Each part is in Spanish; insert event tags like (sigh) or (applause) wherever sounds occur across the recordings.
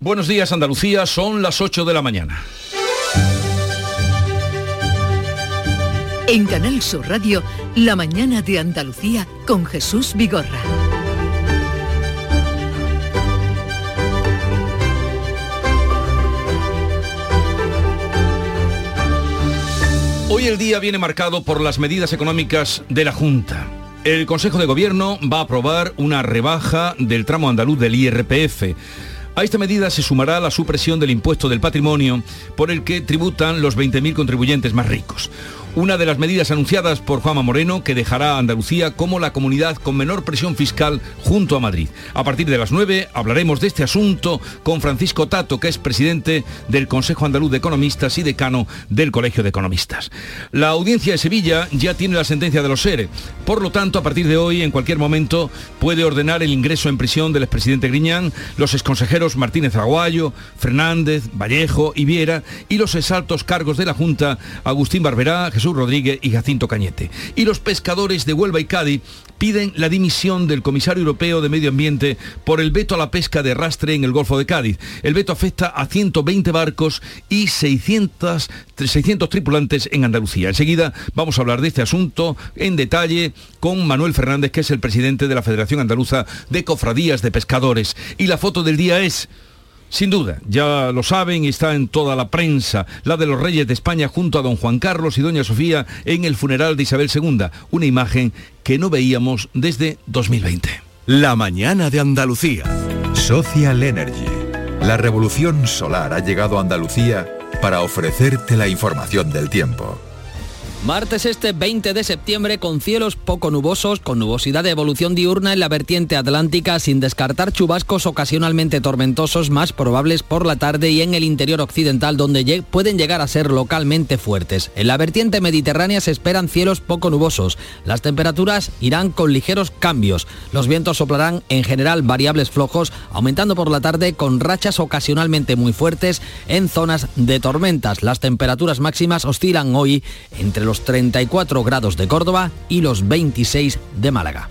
Buenos días Andalucía, son las 8 de la mañana. En Canal Sur Radio, La mañana de Andalucía con Jesús Vigorra. Hoy el día viene marcado por las medidas económicas de la Junta. El Consejo de Gobierno va a aprobar una rebaja del tramo andaluz del IRPF. A esta medida se sumará la supresión del impuesto del patrimonio por el que tributan los 20.000 contribuyentes más ricos una de las medidas anunciadas por Juanma Moreno que dejará a Andalucía como la comunidad con menor presión fiscal junto a Madrid. A partir de las 9 hablaremos de este asunto con Francisco Tato, que es presidente del Consejo Andaluz de Economistas y decano del Colegio de Economistas. La audiencia de Sevilla ya tiene la sentencia de los SERE. Por lo tanto, a partir de hoy, en cualquier momento, puede ordenar el ingreso en prisión del expresidente Griñán, los exconsejeros Martínez Aguayo, Fernández, Vallejo y y los exaltos cargos de la Junta Agustín Barberá, Jesús Rodríguez y Jacinto Cañete. Y los pescadores de Huelva y Cádiz piden la dimisión del comisario europeo de Medio Ambiente por el veto a la pesca de arrastre en el Golfo de Cádiz. El veto afecta a 120 barcos y 600, 600 tripulantes en Andalucía. Enseguida vamos a hablar de este asunto en detalle con Manuel Fernández, que es el presidente de la Federación Andaluza de Cofradías de Pescadores. Y la foto del día es sin duda, ya lo saben y está en toda la prensa, la de los reyes de España junto a don Juan Carlos y doña Sofía en el funeral de Isabel II, una imagen que no veíamos desde 2020. La mañana de Andalucía. Social Energy. La revolución solar ha llegado a Andalucía para ofrecerte la información del tiempo. Martes este 20 de septiembre con cielos poco nubosos, con nubosidad de evolución diurna en la vertiente atlántica, sin descartar chubascos ocasionalmente tormentosos más probables por la tarde y en el interior occidental donde pueden llegar a ser localmente fuertes. En la vertiente mediterránea se esperan cielos poco nubosos. Las temperaturas irán con ligeros cambios. Los vientos soplarán en general variables flojos, aumentando por la tarde con rachas ocasionalmente muy fuertes en zonas de tormentas. Las temperaturas máximas oscilan hoy entre los 34 grados de Córdoba y los 26 de Málaga.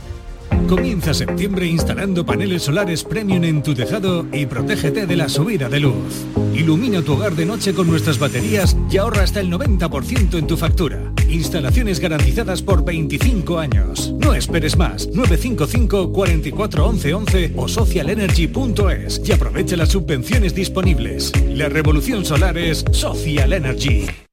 Comienza septiembre instalando paneles solares premium en tu tejado y protégete de la subida de luz. Ilumina tu hogar de noche con nuestras baterías y ahorra hasta el 90% en tu factura. Instalaciones garantizadas por 25 años. No esperes más. 955 44 11 11 o socialenergy.es y aprovecha las subvenciones disponibles. La revolución solar es Social Energy.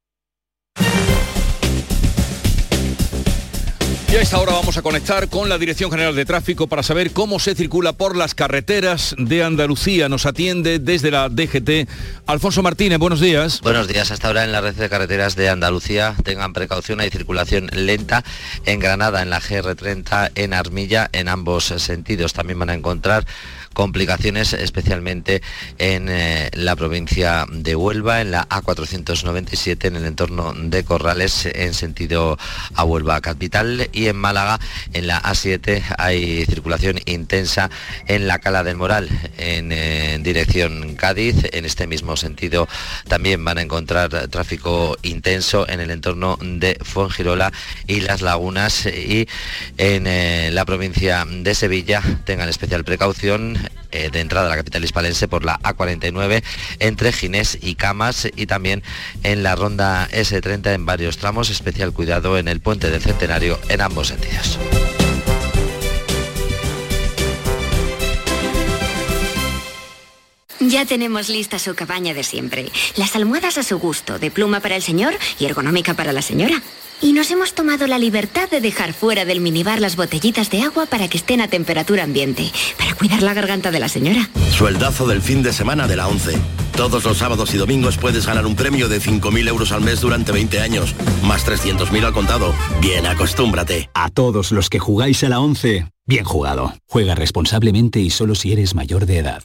Y a esta hora vamos a conectar con la Dirección General de Tráfico para saber cómo se circula por las carreteras de Andalucía. Nos atiende desde la DGT Alfonso Martínez. Buenos días. Buenos días. Hasta ahora en la red de carreteras de Andalucía tengan precaución. Hay circulación lenta en Granada, en la GR30, en Armilla, en ambos sentidos. También van a encontrar complicaciones especialmente en eh, la provincia de Huelva, en la A497 en el entorno de Corrales en sentido a Huelva capital y en Málaga en la A7 hay circulación intensa en la Cala del Moral en, eh, dirección Cádiz. En este mismo sentido también van a encontrar tráfico intenso en el entorno de Fuengirola y las lagunas y en eh, la provincia de Sevilla tengan especial precaución eh, de entrada a la capital hispalense por la A49 entre Ginés y Camas y también en la ronda S30 en varios tramos, especial cuidado en el puente del Centenario en ambos sentidos. Ya tenemos lista su cabaña de siempre. Las almohadas a su gusto, de pluma para el señor y ergonómica para la señora. Y nos hemos tomado la libertad de dejar fuera del minibar las botellitas de agua para que estén a temperatura ambiente, para cuidar la garganta de la señora. Sueldazo del fin de semana de la 11. Todos los sábados y domingos puedes ganar un premio de 5.000 euros al mes durante 20 años, más 300.000 al contado. Bien, acostúmbrate. A todos los que jugáis a la 11, bien jugado. Juega responsablemente y solo si eres mayor de edad.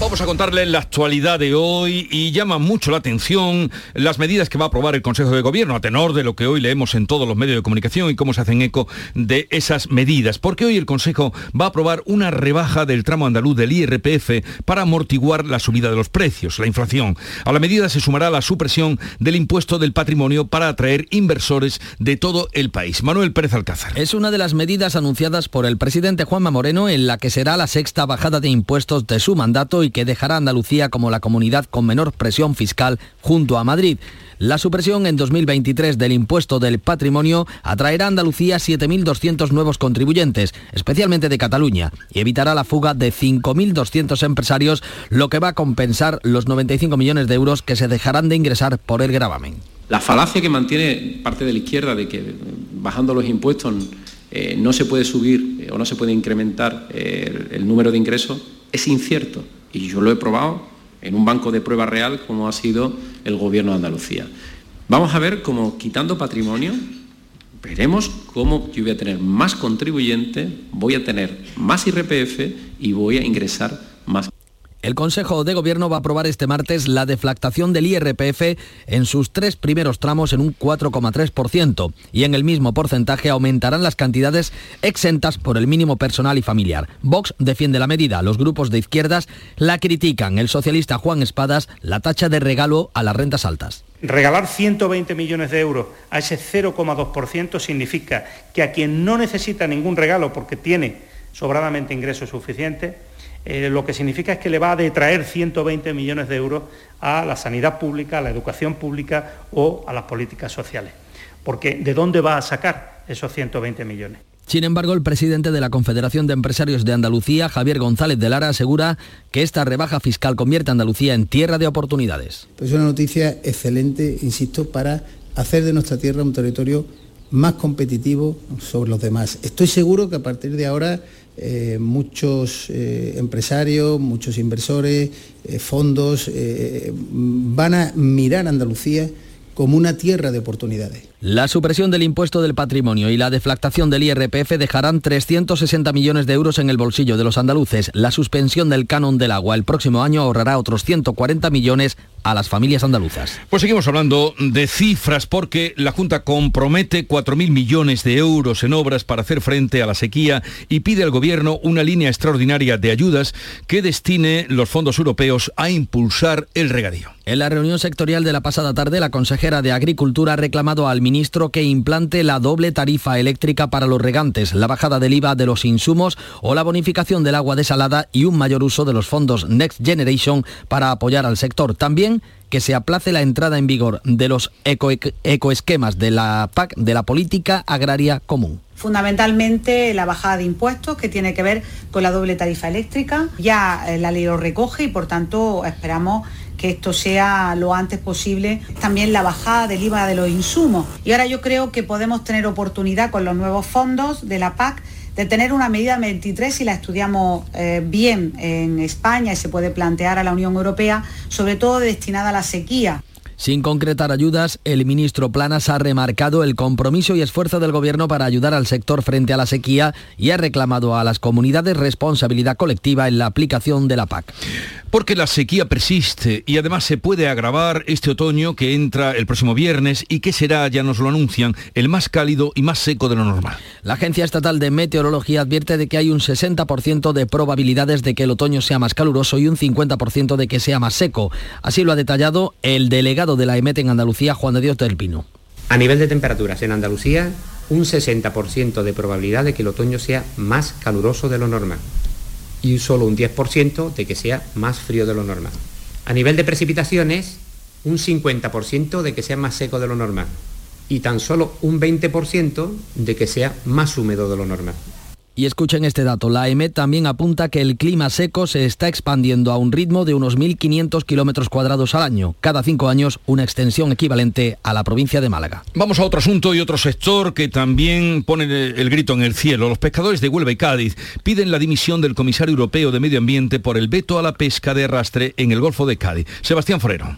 Vamos a contarles la actualidad de hoy y llama mucho la atención las medidas que va a aprobar el Consejo de Gobierno a tenor de lo que hoy leemos en todos los medios de comunicación y cómo se hacen eco de esas medidas. Porque hoy el Consejo va a aprobar una rebaja del tramo andaluz del IRPF para amortiguar la subida de los precios, la inflación. A la medida se sumará la supresión del impuesto del patrimonio para atraer inversores de todo el país. Manuel Pérez Alcázar. Es una de las medidas anunciadas por el presidente Juanma Moreno en la que será la sexta bajada de impuestos de su mandato y que dejará a Andalucía como la comunidad con menor presión fiscal junto a Madrid. La supresión en 2023 del impuesto del patrimonio atraerá a Andalucía 7.200 nuevos contribuyentes, especialmente de Cataluña, y evitará la fuga de 5.200 empresarios, lo que va a compensar los 95 millones de euros que se dejarán de ingresar por el gravamen. La falacia que mantiene parte de la izquierda de que bajando los impuestos eh, no se puede subir eh, o no se puede incrementar eh, el número de ingresos es incierto. Y yo lo he probado en un banco de prueba real como ha sido el Gobierno de Andalucía. Vamos a ver cómo quitando patrimonio, veremos cómo yo voy a tener más contribuyentes, voy a tener más IRPF y voy a ingresar más. El Consejo de Gobierno va a aprobar este martes la deflactación del IRPF en sus tres primeros tramos en un 4,3% y en el mismo porcentaje aumentarán las cantidades exentas por el mínimo personal y familiar. Vox defiende la medida, los grupos de izquierdas la critican. El socialista Juan Espadas la tacha de regalo a las rentas altas. Regalar 120 millones de euros a ese 0,2% significa que a quien no necesita ningún regalo porque tiene sobradamente ingresos suficientes, eh, lo que significa es que le va a detraer 120 millones de euros a la sanidad pública, a la educación pública o a las políticas sociales. Porque ¿de dónde va a sacar esos 120 millones? Sin embargo, el presidente de la Confederación de Empresarios de Andalucía, Javier González de Lara, asegura que esta rebaja fiscal convierte a Andalucía en tierra de oportunidades. Es una noticia excelente, insisto, para hacer de nuestra tierra un territorio más competitivo sobre los demás. Estoy seguro que a partir de ahora eh, muchos eh, empresarios, muchos inversores, eh, fondos van a mirar a Andalucía como una tierra de oportunidades. La supresión del impuesto del patrimonio y la deflactación del IRPF dejarán 360 millones de euros en el bolsillo de los andaluces. La suspensión del canon del agua el próximo año ahorrará otros 140 millones a las familias andaluzas. Pues seguimos hablando de cifras porque la Junta compromete 4.000 millones de euros en obras para hacer frente a la sequía y pide al Gobierno una línea extraordinaria de ayudas que destine los fondos europeos a impulsar el regadío. En la reunión sectorial de la pasada tarde, la consejera de Agricultura ha reclamado al ministro que implante la doble tarifa eléctrica para los regantes, la bajada del IVA de los insumos o la bonificación del agua desalada y un mayor uso de los fondos Next Generation para apoyar al sector. También que se aplace la entrada en vigor de los ecoesquemas de la PAC, de la Política Agraria Común fundamentalmente la bajada de impuestos que tiene que ver con la doble tarifa eléctrica. Ya eh, la ley lo recoge y por tanto esperamos que esto sea lo antes posible. También la bajada del IVA de los insumos. Y ahora yo creo que podemos tener oportunidad con los nuevos fondos de la PAC de tener una medida 23 si la estudiamos eh, bien en España y se puede plantear a la Unión Europea, sobre todo destinada a la sequía. Sin concretar ayudas, el ministro Planas ha remarcado el compromiso y esfuerzo del Gobierno para ayudar al sector frente a la sequía y ha reclamado a las comunidades responsabilidad colectiva en la aplicación de la PAC. Porque la sequía persiste y además se puede agravar este otoño que entra el próximo viernes y que será, ya nos lo anuncian, el más cálido y más seco de lo normal. La Agencia Estatal de Meteorología advierte de que hay un 60% de probabilidades de que el otoño sea más caluroso y un 50% de que sea más seco. Así lo ha detallado el delegado de la EMET en Andalucía, Juan de Dios del Pino. A nivel de temperaturas en Andalucía, un 60% de probabilidad de que el otoño sea más caluroso de lo normal y solo un 10% de que sea más frío de lo normal. A nivel de precipitaciones, un 50% de que sea más seco de lo normal y tan solo un 20% de que sea más húmedo de lo normal. Y escuchen este dato, la EMET también apunta que el clima seco se está expandiendo a un ritmo de unos 1.500 kilómetros cuadrados al año, cada cinco años una extensión equivalente a la provincia de Málaga. Vamos a otro asunto y otro sector que también pone el grito en el cielo. Los pescadores de Huelva y Cádiz piden la dimisión del comisario europeo de Medio Ambiente por el veto a la pesca de arrastre en el Golfo de Cádiz. Sebastián Forero.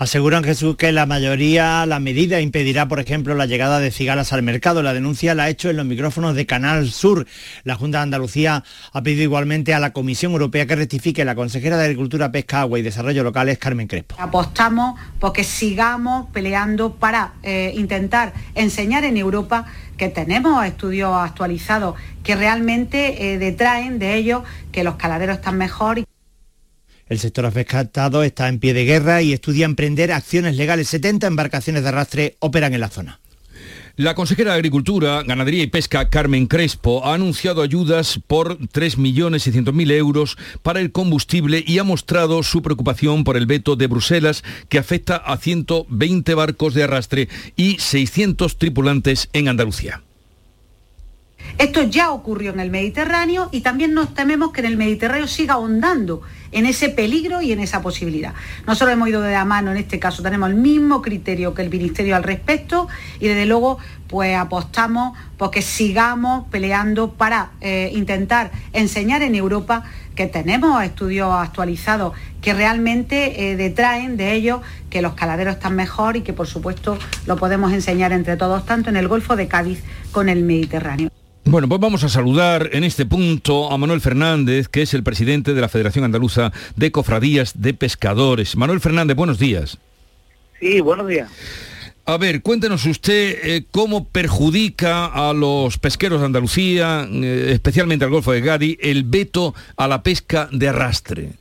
Aseguran Jesús que la mayoría, la medida impedirá, por ejemplo, la llegada de cigalas al mercado. La denuncia la ha hecho en los micrófonos de Canal Sur. La Junta de Andalucía ha pedido igualmente a la Comisión Europea que rectifique. La consejera de Agricultura, Pesca, Agua y Desarrollo Locales, Carmen Crespo. Apostamos porque sigamos peleando para eh, intentar enseñar en Europa que tenemos estudios actualizados que realmente eh, detraen de ellos que los caladeros están mejor. El sector afectado está en pie de guerra y estudia emprender acciones legales. 70 embarcaciones de arrastre operan en la zona. La consejera de Agricultura, Ganadería y Pesca, Carmen Crespo, ha anunciado ayudas por 3.600.000 euros para el combustible y ha mostrado su preocupación por el veto de Bruselas que afecta a 120 barcos de arrastre y 600 tripulantes en Andalucía. Esto ya ocurrió en el Mediterráneo y también nos tememos que en el Mediterráneo siga ahondando en ese peligro y en esa posibilidad. Nosotros hemos ido de la mano en este caso, tenemos el mismo criterio que el Ministerio al respecto y desde luego pues apostamos porque sigamos peleando para eh, intentar enseñar en Europa que tenemos estudios actualizados que realmente eh, detraen de ellos que los caladeros están mejor y que por supuesto lo podemos enseñar entre todos, tanto en el Golfo de Cádiz con el Mediterráneo. Bueno, pues vamos a saludar en este punto a Manuel Fernández, que es el presidente de la Federación Andaluza de Cofradías de Pescadores. Manuel Fernández, buenos días. Sí, buenos días. A ver, cuéntenos usted eh, cómo perjudica a los pesqueros de Andalucía, eh, especialmente al Golfo de Gadi, el veto a la pesca de arrastre.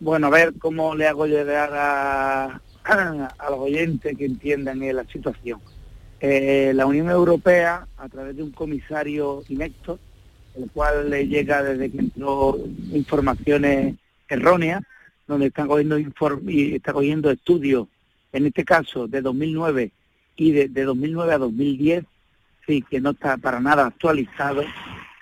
Bueno, a ver cómo le hago llegar a, (clears throat) a los oyentes que entiendan eh, la situación. Eh, la Unión Europea, a través de un comisario inecto, el cual le llega desde que entró informaciones erróneas, donde están cogiendo, y está cogiendo estudios, en este caso de 2009 y de, 2009 a 2010, sí, que no está para nada actualizado,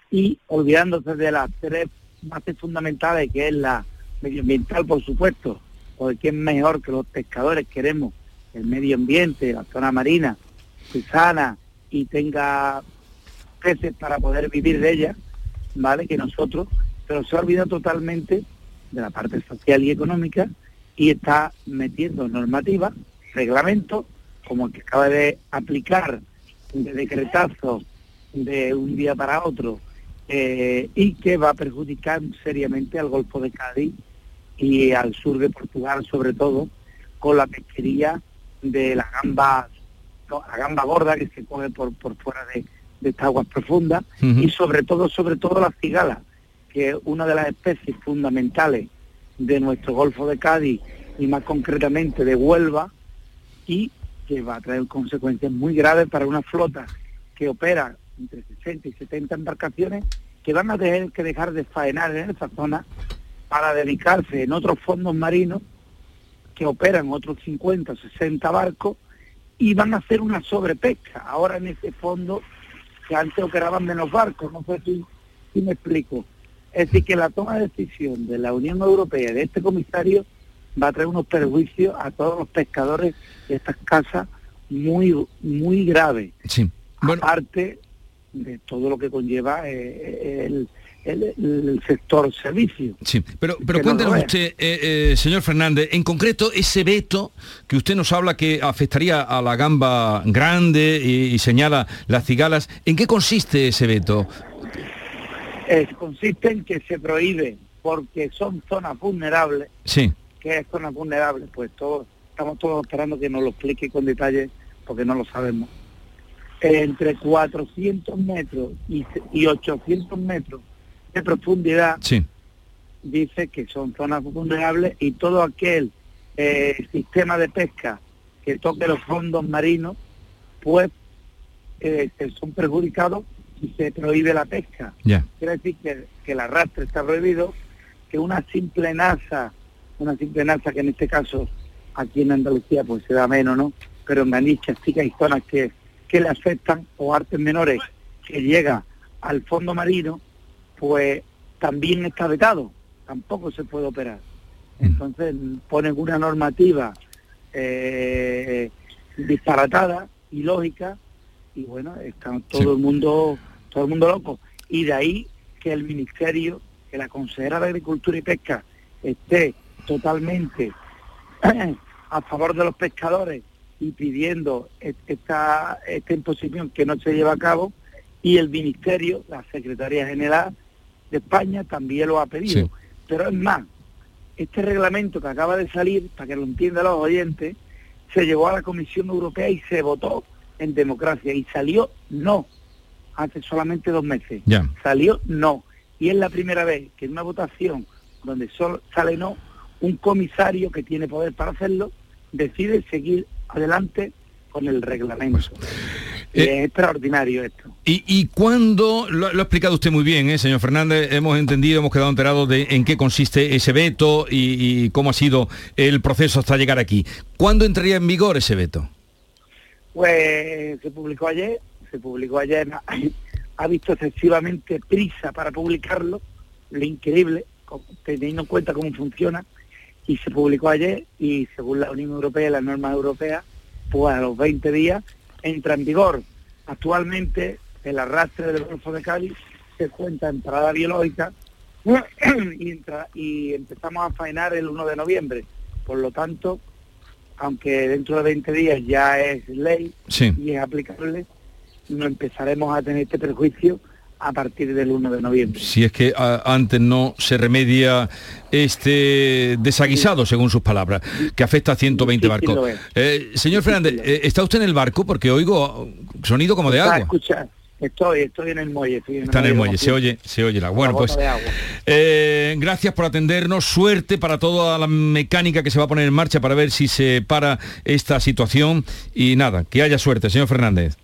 y olvidándose de las tres bases fundamentales, que es la medioambiental, por supuesto, porque es mejor que los pescadores queremos el medio ambiente, la zona marina, sana y tenga peces para poder vivir de ella, ¿vale? Que nosotros, pero se olvida totalmente de la parte social y económica y está metiendo normativas, reglamentos, como el que acaba de aplicar de decretazo de un día para otro eh, y que va a perjudicar seriamente al Golfo de Cádiz y al sur de Portugal sobre todo con la pesquería de las gambas la gamba gorda que se coge por, por fuera de, estas aguas profundas y sobre todo, sobre todo la cigala, que es una de las especies fundamentales de nuestro Golfo de Cádiz y más concretamente de Huelva y que va a traer consecuencias muy graves para una flota que opera entre 60 y 70 embarcaciones que van a tener que dejar de faenar en esa zona para dedicarse en otros fondos marinos que operan otros 50 o 60 barcos y van a hacer una sobrepesca. Ahora en ese fondo, que antes operaban menos barcos, no sé si, si me explico. Es decir, que la toma de decisión de la Unión Europea, de este comisario, va a traer unos perjuicios a todos los pescadores de estas casas muy, muy graves. Sí. Aparte de todo lo que conlleva eh, el, el, sector servicio. Sí, pero, pero cuéntenos usted, eh, eh, señor Fernández, en concreto ese veto que usted nos habla que afectaría a la gamba grande y, señala las cigalas, ¿en qué consiste ese veto? consiste en que se prohíbe, porque son zonas vulnerables. Sí. ¿Qué es zona vulnerable? Pues todos, estamos todos esperando que nos lo explique con detalle, porque no lo sabemos. Entre 400 metros y, y 800 metros de profundidad, dice que son zonas vulnerables y todo aquel eh, sistema de pesca que toque los fondos marinos, pues eh, son perjudicados y se prohíbe la pesca. Quiere decir que, que el arrastre está prohibido, que una simple NASA, una simple NASA que en este caso aquí en Andalucía pues se da menos, ¿no? Pero en Manicha sí que hay zonas que, que le afectan o artes menores que llega al fondo marino pues también está vetado, tampoco se puede operar. Mm. Entonces ponen una normativa eh, disparatada, ilógica, y bueno, está todo el mundo, todo el mundo loco. Y de ahí que el ministerio, que la consejera de Agricultura y Pesca esté totalmente (clears throat) a favor de los pescadores y pidiendo esta, esta imposición que no se lleva a cabo y el Ministerio, la Secretaría General de España también lo ha pedido. Pero es más, este reglamento que acaba de salir, para que lo entiendan los oyentes, se llevó a la Comisión Europea y se votó en democracia y salió no, hace solamente dos meses. Salió no. Y es la primera vez que en una votación donde solo sale no, un comisario que tiene poder para hacerlo decide seguir adelante con el reglamento. Pues, es eh, extraordinario esto. ¿Y, y cuándo, lo, ha explicado usted muy bien, ¿eh, señor Fernández, hemos entendido, hemos quedado enterados de en qué consiste ese veto y, cómo ha sido el proceso hasta llegar aquí. ¿Cuándo entraría en vigor ese veto? Pues se publicó ayer, se publicó ayer, (clears throat) ha visto excesivamente prisa para publicarlo, lo increíble, teniendo en cuenta cómo funciona, y se publicó ayer y según la Unión Europea y las normas europeas, pues a los 20 días entra en vigor. Actualmente el arrastre del Golfo de Cali se cuenta entrada biológica (clears throat) y, empezamos a faenar el 1 de noviembre. Por lo tanto, aunque dentro de 20 días ya es ley y es aplicable, no empezaremos a tener este perjuicio a partir del 1 de noviembre. Si es que antes no se remedia este desaguisado, según sus palabras, que afecta a 120 barcos. Eh, señor Fernández, eh, ¿está usted en el barco? Porque oigo sonido como de agua. Estoy, estoy en el muelle. Está en el muelle, se oye, se oye la. Bueno, pues eh, gracias por atendernos. Suerte para toda la mecánica que se va a poner en marcha para ver si se para esta situación. Y nada, que haya suerte, señor Fernández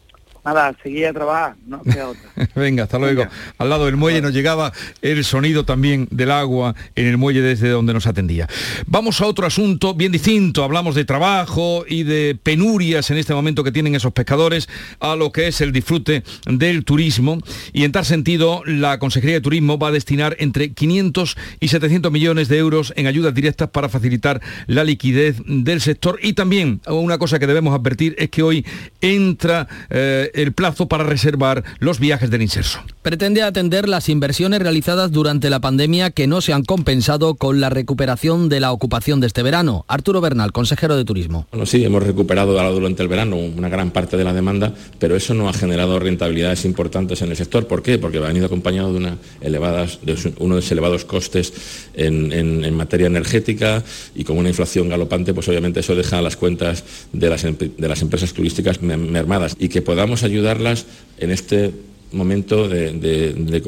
nada, seguía a trabajar, no queda otra. (laughs) Venga, hasta luego. Al lado del muelle nos llegaba el sonido también del agua en el muelle desde donde nos atendía. Vamos a otro asunto bien distinto. Hablamos de trabajo y de penurias en este momento que tienen esos pescadores a lo que es el disfrute del turismo. Y en tal sentido, la Consejería de Turismo va a destinar entre 500 y 700 millones de euros en ayudas directas para facilitar la liquidez del sector. Y también una cosa que debemos advertir es que hoy entra eh, el plazo para reservar los viajes del inserso. Pretende atender las inversiones realizadas durante la pandemia que no se han compensado con la recuperación de la ocupación de este verano. Arturo Bernal, consejero de Turismo. Bueno, sí, hemos recuperado durante el verano una gran parte de la demanda, pero eso no ha generado rentabilidades importantes en el sector. ¿Por qué? Porque ha venido acompañado de, una elevadas, de unos elevados costes en, materia energética y con una inflación galopante, pues obviamente eso deja las cuentas de las, de las empresas turísticas mermadas y que podamos ayudarlas en este momento de,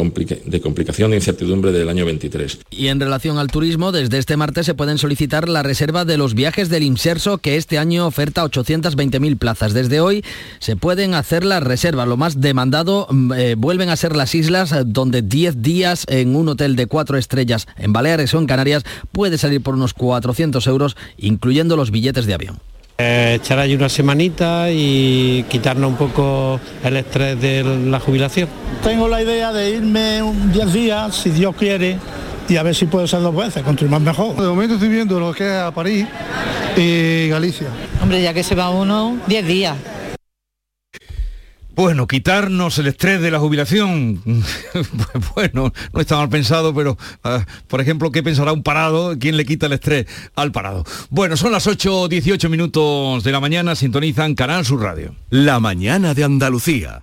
complicación e incertidumbre del año 23. Y en relación al turismo, desde este martes se pueden solicitar la reserva de los viajes del Inserso, que este año oferta 820.000 plazas. Desde hoy se pueden hacer las reservas. Lo más demandado mm, eh, vuelven a ser las islas, donde 10 días en un hotel de 4 estrellas en Baleares o en Canarias puede salir por unos 400 euros, incluyendo los billetes de avión. Eh, echar ahí una semanita y quitarnos un poco el estrés de la jubilación. Tengo la idea de irme un 10 días, si Dios quiere, y a ver si puedo ser dos veces, más mejor. De momento estoy viendo lo que es a París y Galicia. Hombre, ya que se va uno, 10 días. Bueno, quitarnos el estrés de la jubilación. (laughs) bueno, no está mal pensado, pero, ah, por ejemplo, ¿qué pensará un parado? ¿Quién le quita el estrés al parado? Bueno, son las 8.18 minutos de la mañana, sintonizan Canal Sur Radio. La mañana de Andalucía.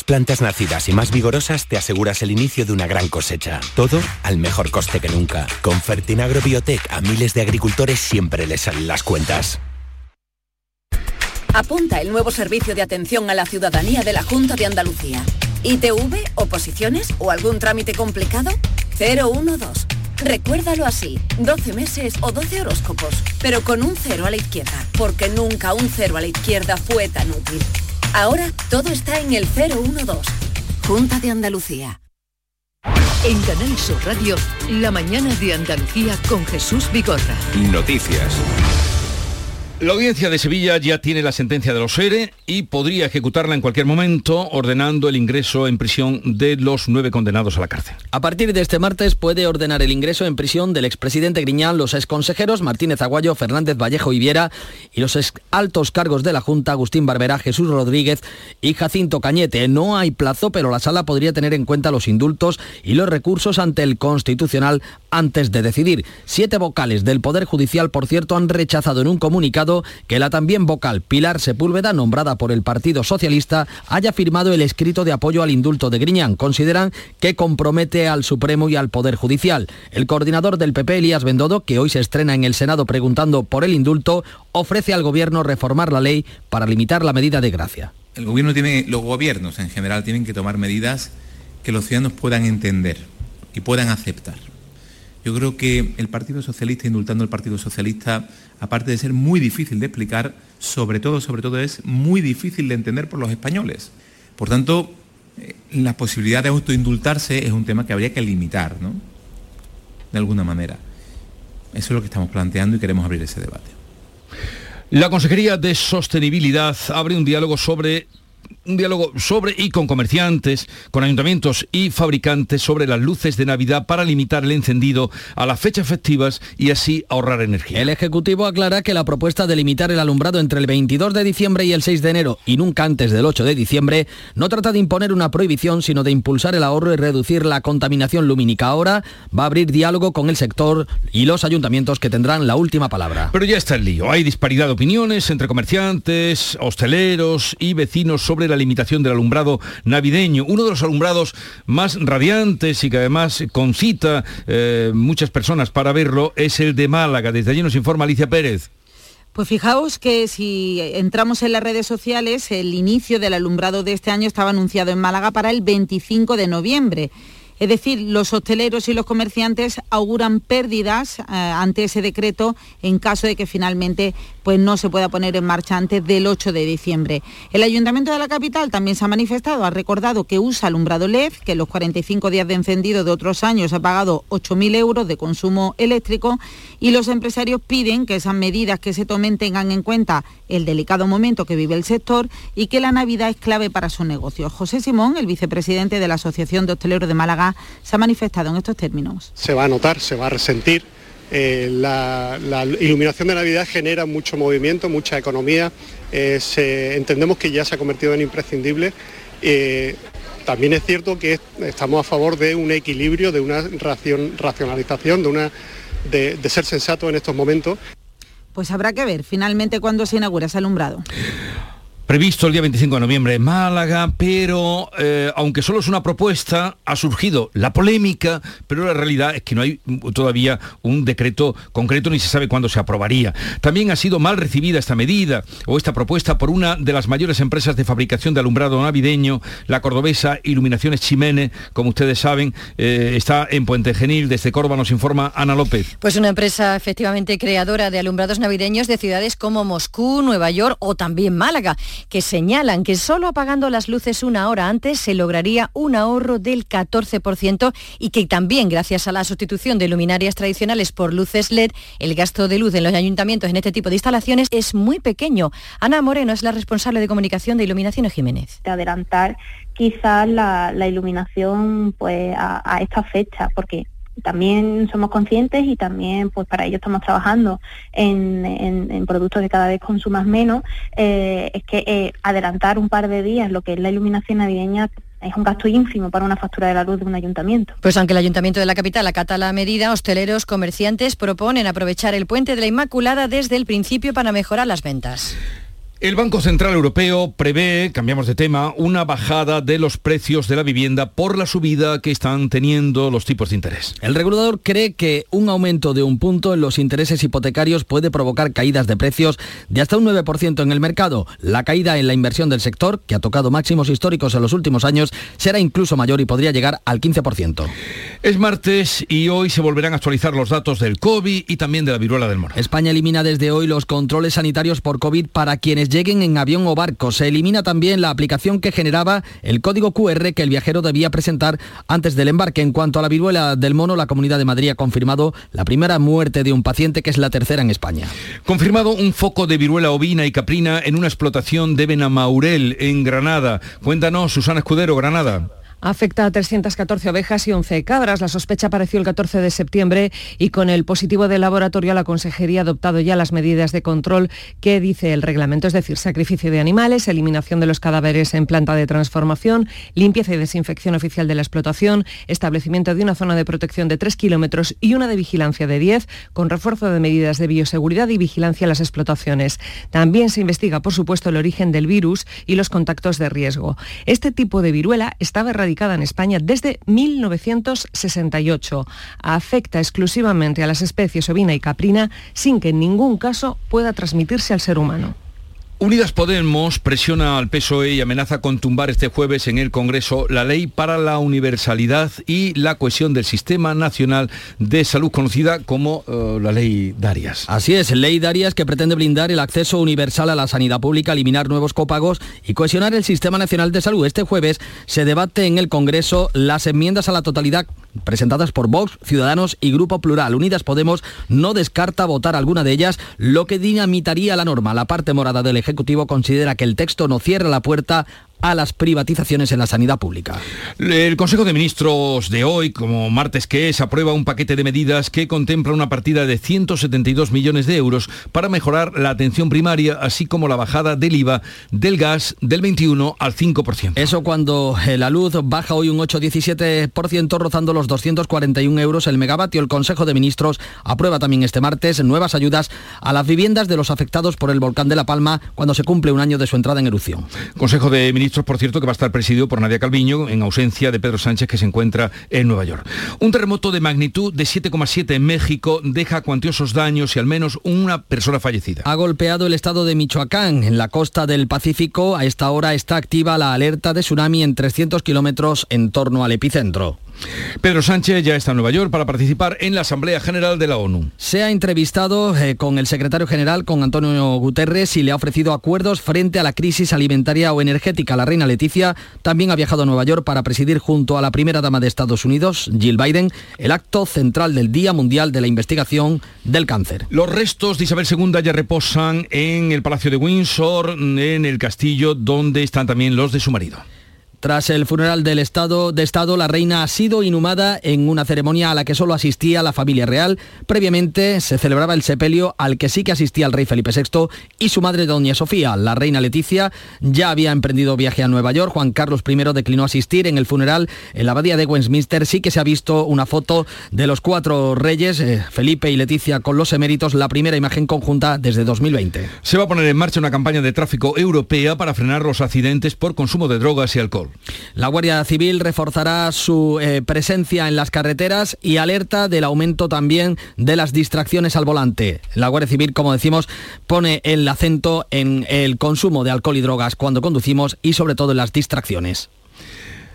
plantas nacidas y más vigorosas te aseguras el inicio de una gran cosecha. Todo al mejor coste que nunca. Con Fertinagro Biotech a miles de agricultores siempre les salen las cuentas. Apunta el nuevo servicio de atención a la ciudadanía de la Junta de Andalucía. ITV, oposiciones o algún trámite complicado? 012. Recuérdalo así, 12 meses o 12 horóscopos, pero con un cero a la izquierda, porque nunca un cero a la izquierda fue tan útil. Ahora todo está en el 012. Junta de Andalucía. En Canal Sur Radio, la mañana de Andalucía con Jesús Vigorra. Noticias. La audiencia de Sevilla ya tiene la sentencia de los ERE y podría ejecutarla en cualquier momento, ordenando el ingreso en prisión de los nueve condenados a la cárcel. A partir de este martes puede ordenar el ingreso en prisión del expresidente Griñán, los exconsejeros Martínez Aguayo, Fernández Vallejo y Viera y los altos cargos de la Junta, Agustín Barbera, Jesús Rodríguez y Jacinto Cañete. No hay plazo, pero la sala podría tener en cuenta los indultos y los recursos ante el Constitucional antes de decidir. Siete vocales del Poder Judicial, por cierto, han rechazado en un comunicado que la también vocal Pilar Sepúlveda, nombrada por el Partido Socialista, haya firmado el escrito de apoyo al indulto de Griñán. Consideran que compromete al Supremo y al Poder Judicial. El coordinador del PP, Elías Bendodo, que hoy se estrena en el Senado preguntando por el indulto, ofrece al Gobierno reformar la ley para limitar la medida de gracia. El gobierno los gobiernos en general tienen que tomar medidas que los ciudadanos puedan entender y puedan aceptar. Yo creo que el Partido Socialista, indultando al Partido Socialista, aparte de ser muy difícil de explicar, sobre todo, sobre todo es muy difícil de entender por los españoles. Por tanto, eh, la posibilidad de autoindultarse es un tema que habría que limitar, ¿no? De alguna manera. Eso es lo que estamos planteando y queremos abrir ese debate. La Consejería de Sostenibilidad abre un diálogo sobre un diálogo sobre y con comerciantes, con ayuntamientos y fabricantes sobre las luces de Navidad para limitar el encendido a las fechas festivas y así ahorrar energía. El Ejecutivo aclara que la propuesta de limitar el alumbrado entre el 22 de diciembre y el 6 de enero y nunca antes del 8 de diciembre no trata de imponer una prohibición, sino de impulsar el ahorro y reducir la contaminación lumínica. Ahora va a abrir diálogo con el sector y los ayuntamientos que tendrán la última palabra. Pero ya está el lío. Hay disparidad de opiniones entre comerciantes, hosteleros y vecinos sobre la limitación del alumbrado navideño, uno de los alumbrados más radiantes y que además concita eh, muchas personas para verlo es el de Málaga. Desde allí nos informa Alicia Pérez. Pues fijaos que si entramos en las redes sociales, el inicio del alumbrado de este año estaba anunciado en Málaga para el 25 de noviembre. Es decir, los hosteleros y los comerciantes auguran pérdidas eh, ante ese decreto en caso de que finalmente pues, no se pueda poner en marcha antes del 8 de diciembre. El Ayuntamiento de la capital también se ha manifestado, ha recordado que usa alumbrado LED, que en los 45 días de encendido de otros años ha pagado 8.000 euros de consumo eléctrico y los empresarios piden que esas medidas que se tomen tengan en cuenta el delicado momento que vive el sector y que la Navidad es clave para su negocio. José Simón, el vicepresidente de la Asociación de Hosteleros de Málaga, se ha manifestado en estos términos. Se va a notar, se va a resentir. Eh, la, iluminación de Navidad genera mucho movimiento, mucha economía. Eh, entendemos que ya se ha convertido en imprescindible. Eh, también es cierto que estamos a favor de un equilibrio, de una racionalización, de, una, de, ser sensato en estos momentos. Pues habrá que ver finalmente cuándo se inaugura ese alumbrado previsto el día 25 de noviembre en Málaga, pero eh, aunque solo es una propuesta, ha surgido la polémica, pero la realidad es que no hay todavía un decreto concreto ni se sabe cuándo se aprobaría. También ha sido mal recibida esta medida o esta propuesta por una de las mayores empresas de fabricación de alumbrado navideño, la cordobesa Iluminaciones Chimene, como ustedes saben, eh, está en Puente Genil. Desde Córdoba nos informa Ana López. Pues una empresa efectivamente creadora de alumbrados navideños de ciudades como Moscú, Nueva York o también Málaga que señalan que solo apagando las luces una hora antes se lograría un ahorro del 14% y que también gracias a la sustitución de luminarias tradicionales por luces LED, el gasto de luz en los ayuntamientos en este tipo de instalaciones es muy pequeño. Ana Moreno es la responsable de comunicación de Iluminaciones Jiménez. De adelantar quizás la, iluminación pues a, a esta fecha, porque también somos conscientes y también pues para ello estamos trabajando en, productos que cada vez consumas menos, eh, es que eh, adelantar un par de días lo que es la iluminación navideña es un gasto ínfimo para una factura de la luz de un ayuntamiento. Pues aunque el ayuntamiento de la capital acata la medida, hosteleros, comerciantes proponen aprovechar el puente de la Inmaculada desde el principio para mejorar las ventas. El Banco Central Europeo prevé, cambiamos de tema, una bajada de los precios de la vivienda por la subida que están teniendo los tipos de interés. El regulador cree que un aumento de un punto en los intereses hipotecarios puede provocar caídas de precios de hasta un 9% en el mercado. La caída en la inversión del sector, que ha tocado máximos históricos en los últimos años, será incluso mayor y podría llegar al 15%. Es martes y hoy se volverán a actualizar los datos del COVID y también de la viruela del mono. España elimina desde hoy los controles sanitarios por COVID para quienes lleguen en avión o barco. Se elimina también la aplicación que generaba el código QR que el viajero debía presentar antes del embarque. En cuanto a la viruela del mono, la Comunidad de Madrid ha confirmado la primera muerte de un paciente, que es la tercera en España. Confirmado un foco de viruela ovina y caprina en una explotación de Benamaurel, en Granada. Cuéntanos, Susana Escudero, Granada. Afecta a 314 ovejas y 11 cabras. La sospecha apareció el 14 de septiembre y con el positivo del laboratorio la Consejería ha adoptado ya las medidas de control que dice el reglamento, es decir, sacrificio de animales, eliminación de los cadáveres en planta de transformación, limpieza y desinfección oficial de la explotación, establecimiento de una zona de protección de 3 kilómetros y una de vigilancia de 10, con refuerzo de medidas de bioseguridad y vigilancia en las explotaciones. También se investiga, por supuesto, el origen del virus y los contactos de riesgo. Este tipo de viruela estaba erradicado en España desde 1968. Afecta exclusivamente a las especies ovina y caprina sin que en ningún caso pueda transmitirse al ser humano. Unidas Podemos presiona al PSOE y amenaza con tumbar este jueves en el Congreso la ley para la universalidad y la cohesión del Sistema Nacional de Salud, conocida como eh, la ley Darias. Así es, ley Darias que pretende blindar el acceso universal a la sanidad pública, eliminar nuevos copagos y cohesionar el Sistema Nacional de Salud. Este jueves se debate en el Congreso las enmiendas a la totalidad presentadas por Vox, Ciudadanos y Grupo Plural. Unidas Podemos no descarta votar alguna de ellas, lo que dinamitaría la norma. La parte morada del Ejecutivo considera que el texto no cierra la puerta a las privatizaciones en la sanidad pública. El Consejo de Ministros de hoy, como martes que es, aprueba un paquete de medidas que contempla una partida de 172 millones de euros para mejorar la atención primaria, así como la bajada del IVA del gas del 21 al 5%. Eso cuando eh, la luz baja hoy un 8,17%, rozando los 241 euros el megavatio. El Consejo de Ministros aprueba también este martes nuevas ayudas a las viviendas de los afectados por el volcán de La Palma cuando se cumple un año de su entrada en erupción. Consejo de Ministros por cierto, que va a estar presidido por Nadia Calviño en ausencia de Pedro Sánchez, que se encuentra en Nueva York. Un terremoto de magnitud de 7,7 en México deja cuantiosos daños y al menos una persona fallecida. Ha golpeado el estado de Michoacán, en la costa del Pacífico. A esta hora está activa la alerta de tsunami en 300 kilómetros en torno al epicentro. Pedro Sánchez ya está en Nueva York para participar en la Asamblea General de la ONU. Se ha entrevistado eh, con el secretario general, con Antonio Guterres, y le ha ofrecido acuerdos frente a la crisis alimentaria o energética. La reina Leticia también ha viajado a Nueva York para presidir junto a la primera dama de Estados Unidos, Jill Biden, el acto central del Día Mundial de la Investigación del Cáncer. Los restos de Isabel II ya reposan en el Palacio de Windsor, en el castillo donde están también los de su marido. Tras el funeral del Estado, de Estado, la reina ha sido inhumada en una ceremonia a la que solo asistía la familia real. Previamente se celebraba el sepelio al que sí que asistía el rey Felipe VI y su madre doña Sofía. La reina Leticia ya había emprendido viaje a Nueva York. Juan Carlos I declinó asistir en el funeral en la abadía de Westminster. Sí que se ha visto una foto de los cuatro reyes, eh, Felipe y Leticia con los eméritos, la primera imagen conjunta desde 2020. Se va a poner en marcha una campaña de tráfico europea para frenar los accidentes por consumo de drogas y alcohol. La Guardia Civil reforzará su eh, presencia en las carreteras y alerta del aumento también de las distracciones al volante. La Guardia Civil, como decimos, pone el acento en el consumo de alcohol y drogas cuando conducimos y sobre todo en las distracciones.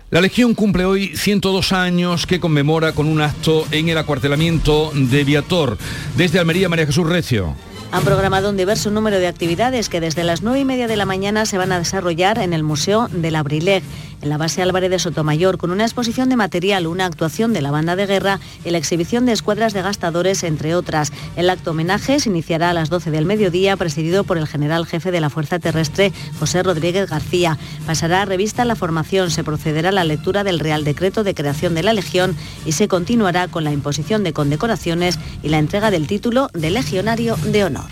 La Legión cumple hoy 102 años que conmemora con un acto en el acuartelamiento de Viator. Desde Almería, María Jesús Recio. Han programado un diverso número de actividades que desde las 9 y media de la mañana se van a desarrollar en el Museo de la Brileg, en la base Álvarez de Sotomayor, con una exposición de material, una actuación de la banda de guerra y la exhibición de escuadras de gastadores, entre otras. El acto homenaje se iniciará a las 12 del mediodía, presidido por el general jefe de la Fuerza Terrestre, José Rodríguez García. Pasará a revista la formación, se procederá a la lectura del Real Decreto de creación de la Legión y se continuará con la imposición de condecoraciones y la entrega del título de Legionario de Honor.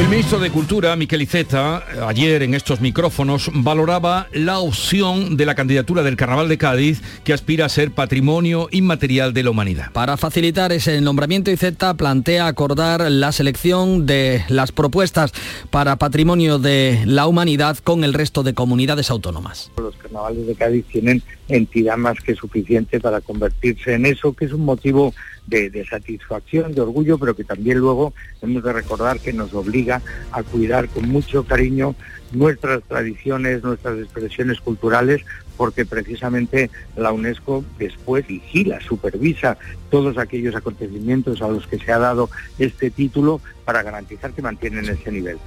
El ministro de Cultura, Miquel Iceta, ayer en estos micrófonos valoraba la opción de la candidatura del Carnaval de Cádiz que aspira a ser patrimonio inmaterial de la humanidad. Para facilitar ese nombramiento, Iceta plantea acordar la selección de las propuestas para patrimonio de la humanidad con el resto de comunidades autónomas. Los carnavales de Cádiz tienen entidad más que suficiente para convertirse en eso, que es un motivo de, satisfacción, de orgullo, pero que también luego hemos de recordar que nos obliga a cuidar con mucho cariño nuestras tradiciones, nuestras expresiones culturales, porque precisamente la UNESCO después vigila, supervisa todos aquellos acontecimientos a los que se ha dado este título para garantizar que mantienen ese nivel.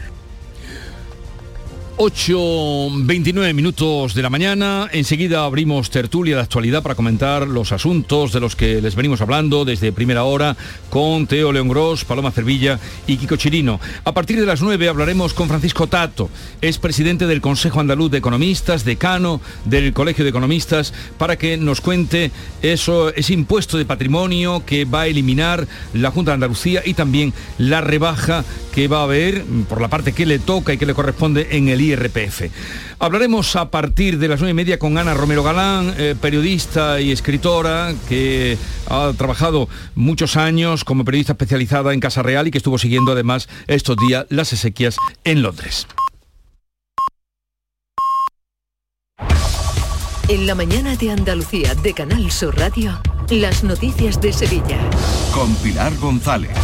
8.29 minutos de la mañana. Enseguida abrimos tertulia de actualidad para comentar los asuntos de los que les venimos hablando desde primera hora con Teo León Gros, Paloma Cervilla y Kiko Chirino. A partir de las 9 hablaremos con Francisco Tato. Es presidente del Consejo Andaluz de Economistas, decano del Colegio de Economistas, para que nos cuente eso, ese impuesto de patrimonio que va a eliminar la Junta de Andalucía y también la rebaja que va a haber por la parte que le toca y que le corresponde en el IRPF. Hablaremos a partir de las nueve y media con Ana Romero Galán, eh, periodista y escritora que ha trabajado muchos años como periodista especializada en Casa Real y que estuvo siguiendo además estos días las exequias en Londres. En la mañana de Andalucía de Canal Sur Radio, las noticias de Sevilla. Con Pilar González.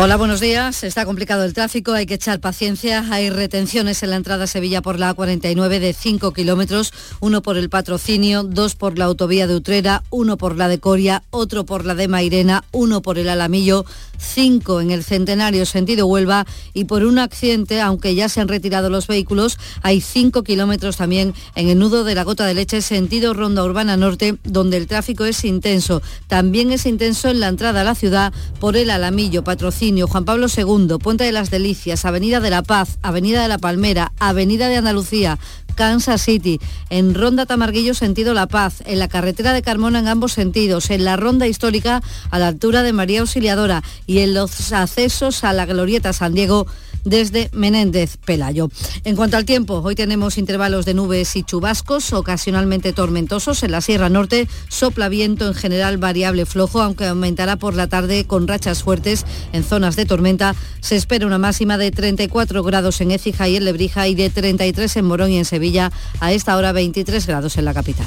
Hola, buenos días. Está complicado el tráfico, hay que echar paciencia. Hay retenciones en la entrada a Sevilla por la A49 de 5 kilómetros, uno por el patrocinio, dos por la autovía de Utrera, uno por la de Coria, otro por la de Mairena, uno por el Alamillo, cinco en el Centenario sentido Huelva y por un accidente, aunque ya se han retirado los vehículos, hay 5 kilómetros también en el nudo de la Gota de Leche sentido Ronda Urbana Norte, donde el tráfico es intenso. También es intenso en la entrada a la ciudad por el Alamillo, patrocinio Juan Pablo II, Puente de las Delicias, Avenida de la Paz, Avenida de la Palmera, Avenida de Andalucía, Kansas City, en Ronda Tamarguillo sentido La Paz, en la carretera de Carmona en ambos sentidos, en la Ronda Histórica a la altura de María Auxiliadora y en los accesos a la Glorieta San Diego desde Menéndez Pelayo. En cuanto al tiempo, hoy tenemos intervalos de nubes y chubascos, ocasionalmente tormentosos. En la Sierra Norte sopla viento en general variable flojo, aunque aumentará por la tarde con rachas fuertes en zonas de tormenta. Se espera una máxima de 34 grados en Écija y en Lebrija y de 33 en Morón y en Sevilla. A esta hora 23 grados en la capital.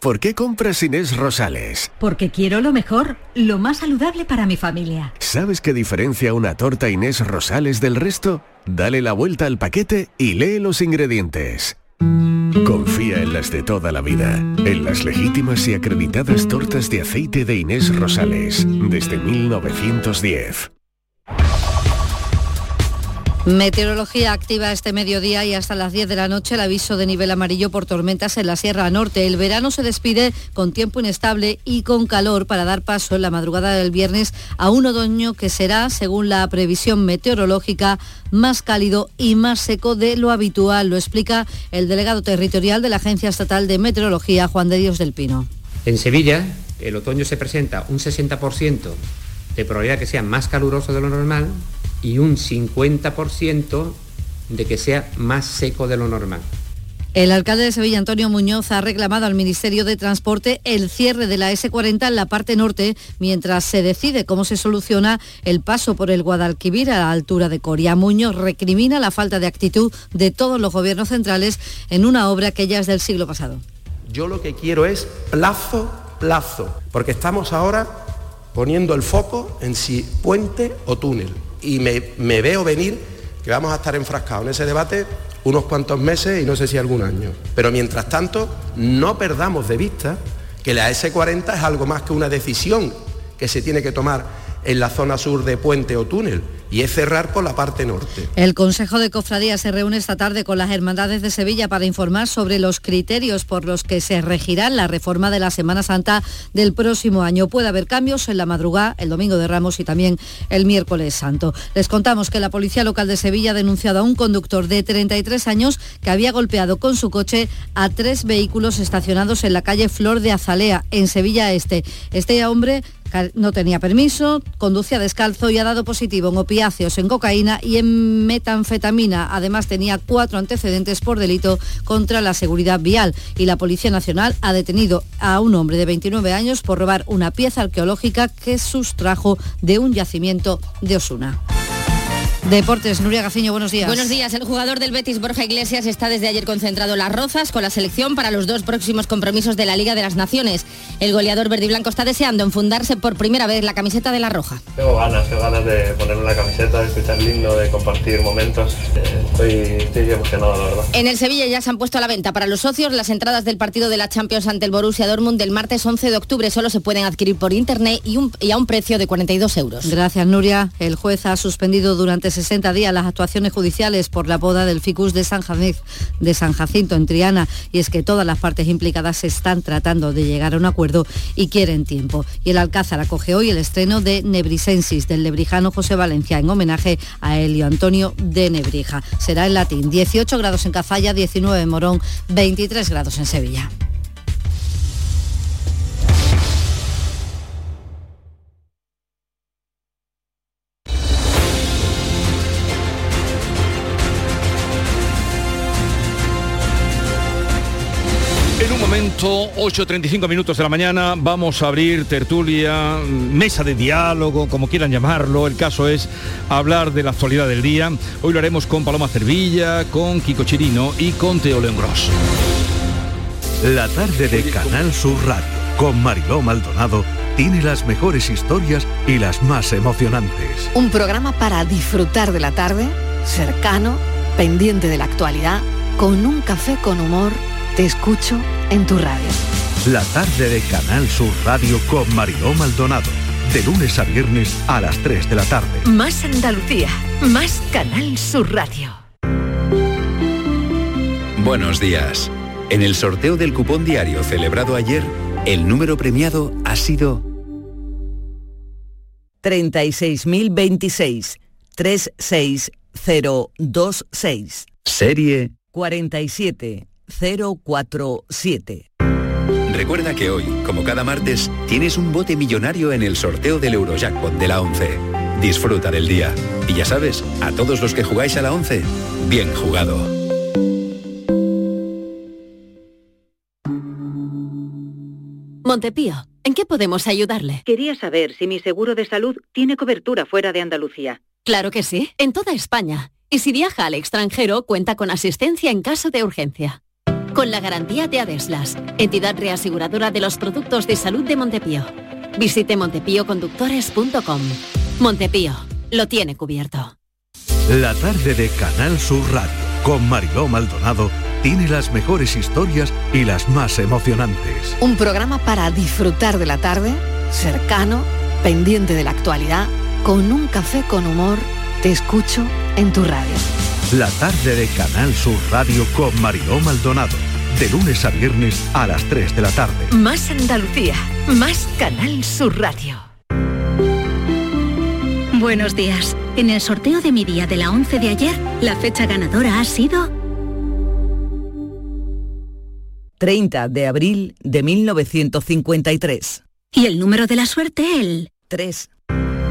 ¿Por qué compras Inés Rosales? Porque quiero lo mejor, lo más saludable para mi familia. ¿Sabes qué diferencia una torta Inés Rosales del resto? Dale la vuelta al paquete y lee los ingredientes. Confía en las de toda la vida, en las legítimas y acreditadas tortas de aceite de Inés Rosales, desde 1910. Meteorología activa este mediodía y hasta las 10 de la noche el aviso de nivel amarillo por tormentas en la Sierra Norte. El verano se despide con tiempo inestable y con calor para dar paso en la madrugada del viernes a un otoño que será, según la previsión meteorológica, más cálido y más seco de lo habitual. Lo explica el delegado territorial de la Agencia Estatal de Meteorología, Juan de Dios del Pino. En Sevilla, el otoño se presenta un 60% de probabilidad que sea más caluroso de lo normal y un 50% de que sea más seco de lo normal. El alcalde de Sevilla, Antonio Muñoz, ha reclamado al Ministerio de Transporte el cierre de la S40 en la parte norte mientras se decide cómo se soluciona el paso por el Guadalquivir a la altura de Coria. Muñoz recrimina la falta de actitud de todos los gobiernos centrales en una obra que ya es del siglo pasado. Yo lo que quiero es plazo, plazo, porque estamos ahora poniendo el foco en si puente o túnel y me, veo venir que vamos a estar enfrascados en ese debate unos cuantos meses y no sé si algún año. Pero mientras tanto, no perdamos de vista que la S40 es algo más que una decisión que se tiene que tomar en la zona sur de puente o túnel y es cerrar por la parte norte. El Consejo de Cofradía se reúne esta tarde con las Hermandades de Sevilla para informar sobre los criterios por los que se regirá la reforma de la Semana Santa del próximo año. Puede haber cambios en la madrugada, el domingo de Ramos y también el miércoles santo. Les contamos que la Policía Local de Sevilla ha denunciado a un conductor de 33 años que había golpeado con su coche a tres vehículos estacionados en la calle Flor de Azalea, en Sevilla Este. Este hombre no tenía permiso, conducía descalzo y ha dado positivo en opiáceos, en cocaína y en metanfetamina. Además tenía cuatro antecedentes por delito contra la seguridad vial y la Policía Nacional ha detenido a un hombre de 29 años por robar una pieza arqueológica que sustrajo de un yacimiento de Osuna. Deportes, Nuria Gaciño, buenos días. Buenos días. El jugador del Betis, Borja Iglesias, está desde ayer concentrado en Las Rozas con la selección para los dos próximos compromisos de la Liga de las Naciones. El goleador verde y blanco está deseando enfundarse por primera vez la camiseta de la Roja. Tengo ganas, tengo ganas de ponerme la camiseta, de escuchar el himno, de compartir momentos. Eh, Estoy, estoy emocionado, la verdad. En el Sevilla ya se han puesto a la venta para los socios las entradas del partido de la Champions ante el Borussia Dortmund del martes 11 de octubre. Solo se pueden adquirir por internet y, un- y a un precio de 42 euros. Gracias, Nuria. El juez ha suspendido durante 60 días las actuaciones judiciales por la boda del ficus de San, de San Jacinto en Triana. Y es que todas las partes implicadas se están tratando de llegar a un acuerdo y quieren tiempo. Y el Alcázar acoge hoy el estreno de Nebrisensis del lebrijano José Valencia en homenaje a Helio Antonio de Nebrija. Será en latín. 18 grados en Cazalla, 19 en Morón, 23 grados en Sevilla. En un momento, 8.35 minutos de la mañana, vamos a abrir tertulia, mesa de diálogo, como quieran llamarlo. El caso es hablar de la actualidad del día. Hoy lo haremos con Paloma Cervilla, con Kiko Chirino y con Teo León Gross. La tarde de Canal Sur Radio con Mariló Maldonado tiene las mejores historias y las más emocionantes. Un programa para disfrutar de la tarde, cercano, pendiente de la actualidad, con un café con humor. Te escucho en tu radio. La tarde de Canal Sur Radio con Mariló Maldonado. De lunes a viernes a las 3 de la tarde. Más Andalucía, más Canal Sur Radio. Buenos días. En el sorteo del cupón diario celebrado ayer, el número premiado ha sido 36.026 36026 serie. 47047. Recuerda que hoy, como cada martes, tienes un bote millonario en el sorteo del Eurojackpot de la 11. Disfruta del día. Y ya sabes, a todos los que jugáis a la 11, bien jugado. Montepío, ¿en qué podemos ayudarle? Quería saber si mi seguro de salud tiene cobertura fuera de Andalucía. Claro que sí, en toda España. Y si viaja al extranjero, cuenta con asistencia en caso de urgencia. Con la garantía de Adeslas, entidad reaseguradora de los productos de salud de Montepío. Visite montepíoconductores.com. Montepío, lo tiene cubierto. La tarde de Canal Sur Radio con Mariló Maldonado tiene las mejores historias y las más emocionantes. Un programa para disfrutar de la tarde, cercano, pendiente de la actualidad, con un café con humor. Te escucho en tu radio. La tarde de Canal Sur Radio con Mariló Maldonado. De lunes a viernes a las 3 de la tarde. Más Andalucía, más Canal Sur Radio. Buenos días. En el sorteo de mi día de la 11 de ayer, la fecha ganadora ha sido 30 de abril de 1953. y el número de la suerte el 3.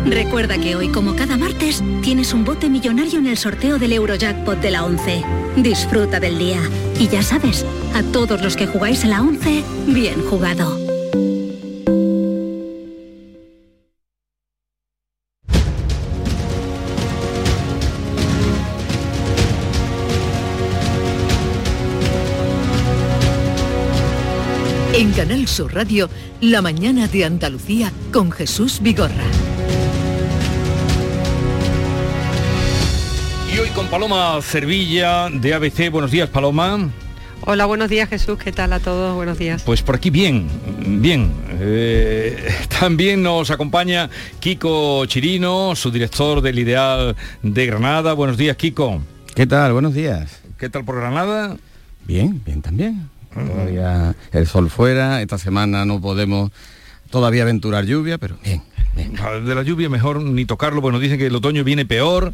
Recuerda que hoy, como cada martes, tienes un bote millonario en el sorteo del Eurojackpot de la 11. Disfruta del día. Y ya sabes, a todos los que jugáis a la 11, bien jugado. En Canal Sur Radio, La mañana de Andalucía con Jesús Vigorra. Y hoy con Paloma Cervilla de ABC. Buenos días, Paloma. Hola, buenos días Jesús, ¿qué tal a todos? Buenos días. Pues por aquí bien, bien. Eh, (laughs) también nos acompaña Kiko Chirino, su director del Ideal de Granada. Buenos días, Kiko. ¿Qué tal? Buenos días. ¿Qué tal por Granada? Bien, bien también. Todavía el sol fuera, esta semana no podemos todavía aventurar lluvia, pero bien. Ah, De la lluvia mejor ni tocarlo, bueno, dicen que el otoño viene peor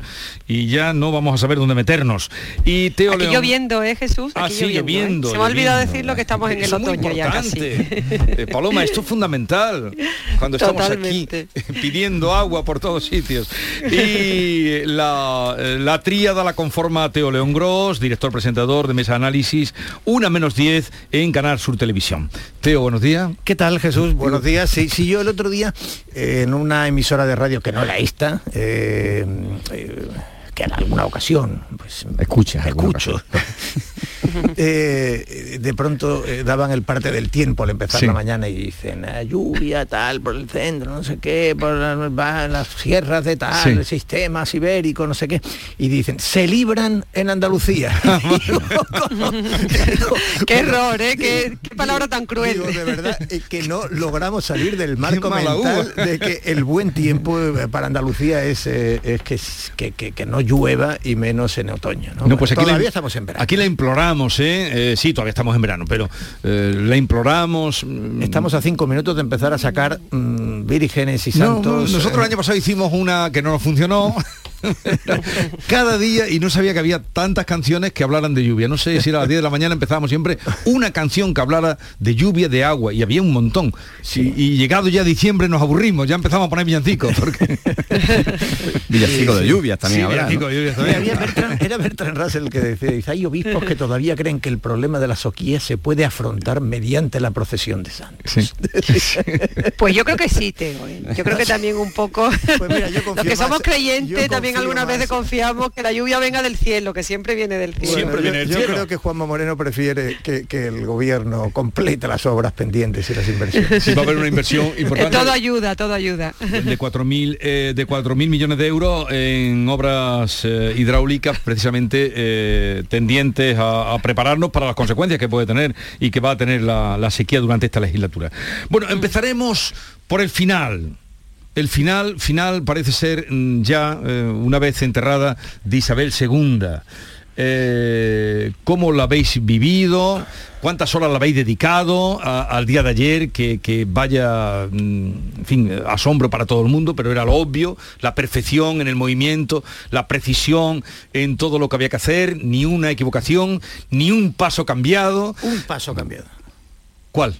y ya no vamos a saber dónde meternos. Y Teo Aquí León- lloviendo, ¿eh Jesús? Ah, Aquí sí, lloviendo, ¿eh? Se me ha olvidado lloviendo. decirlo que estamos en el Eso otoño ya casi. importante. Eh, Paloma, esto es fundamental cuando estamos Totalmente. aquí (laughs) pidiendo agua por todos sitios. Y la, eh, la tríada la conforma Teo León Gross, director presentador de Mesa Análisis, una menos 10 en Canal Sur Televisión. Teo, buenos días. ¿Qué tal Jesús? Buenos días. Sí, sí, yo el otro día eh, en una emisora de radio que no la esta, eh, eh, que en alguna ocasión pues Escucha. escucho (laughs) (laughs) eh, de pronto eh, daban el parte del tiempo al empezar Sí. la mañana y dicen "Ah, lluvia tal por el centro no sé qué por la- va- las sierras de tal Sí. el sistema ibérico no sé qué y dicen se libran en Andalucía (laughs) (laughs) Qué error, ¿eh? Qué, qué palabra tan cruel. Digo, de verdad eh, que no logramos salir del marco mental uva. de que el buen tiempo para Andalucía es, eh, es que, que, que- que no llueva y menos en otoño. ¿no? No, pues aquí Todavía la, estamos en verano. Aquí la imploramos, ¿eh? Eh, sí, todavía estamos en verano, pero eh, la imploramos. mm, Estamos a cinco minutos de empezar a sacar mm, vírgenes y No, santos. nosotros el eh, año pasado hicimos una que no nos funcionó. (laughs) (laughs) Cada día, y no sabía que había tantas canciones que hablaran de lluvia. No sé si era a las 10 de la mañana empezábamos siempre una canción que hablara de lluvia, de agua, y había un montón. Sí, y llegado ya diciembre nos aburrimos, ya empezamos a poner villancicos. Porque... (laughs) Villancico de lluvias también Sí, habrá, ¿no? de lluvias Y también. había Bertrand- era Bertrand Russell el que decía, dice, hay obispos que todavía creen que el problema de la soquía se puede afrontar mediante la procesión de santos. (laughs) Pues yo creo que sí, Teo. ¿eh? Yo creo que también un poco. confío Los que somos creyentes yo también algunas veces confiamos que la lluvia venga del cielo, que siempre viene del cielo. Bueno, yo, yo creo que Juanma Moreno prefiere que, que el gobierno complete las obras pendientes y las inversiones. Sí, va a haber una inversión (laughs) importante. todo ayuda, todo ayuda. de 4.000 eh, de 4.000 millones de euros en obras eh, hidráulicas precisamente eh, tendientes a, a prepararnos para las consecuencias que puede tener y que va a tener la, la sequía durante esta legislatura. Bueno, empezaremos por el final. El final, final parece ser mm, ya eh, una vez enterrada de Isabel II. Eh, ¿Cómo la habéis vivido? ¿Cuántas horas la habéis dedicado a- al día de ayer? Que, que vaya, mm, en fin, asombro para todo el mundo, pero era lo obvio, la perfección en el movimiento, la precisión en todo lo que había que hacer, ni una equivocación, ni un paso cambiado. Un paso cambiado. ¿Cuál?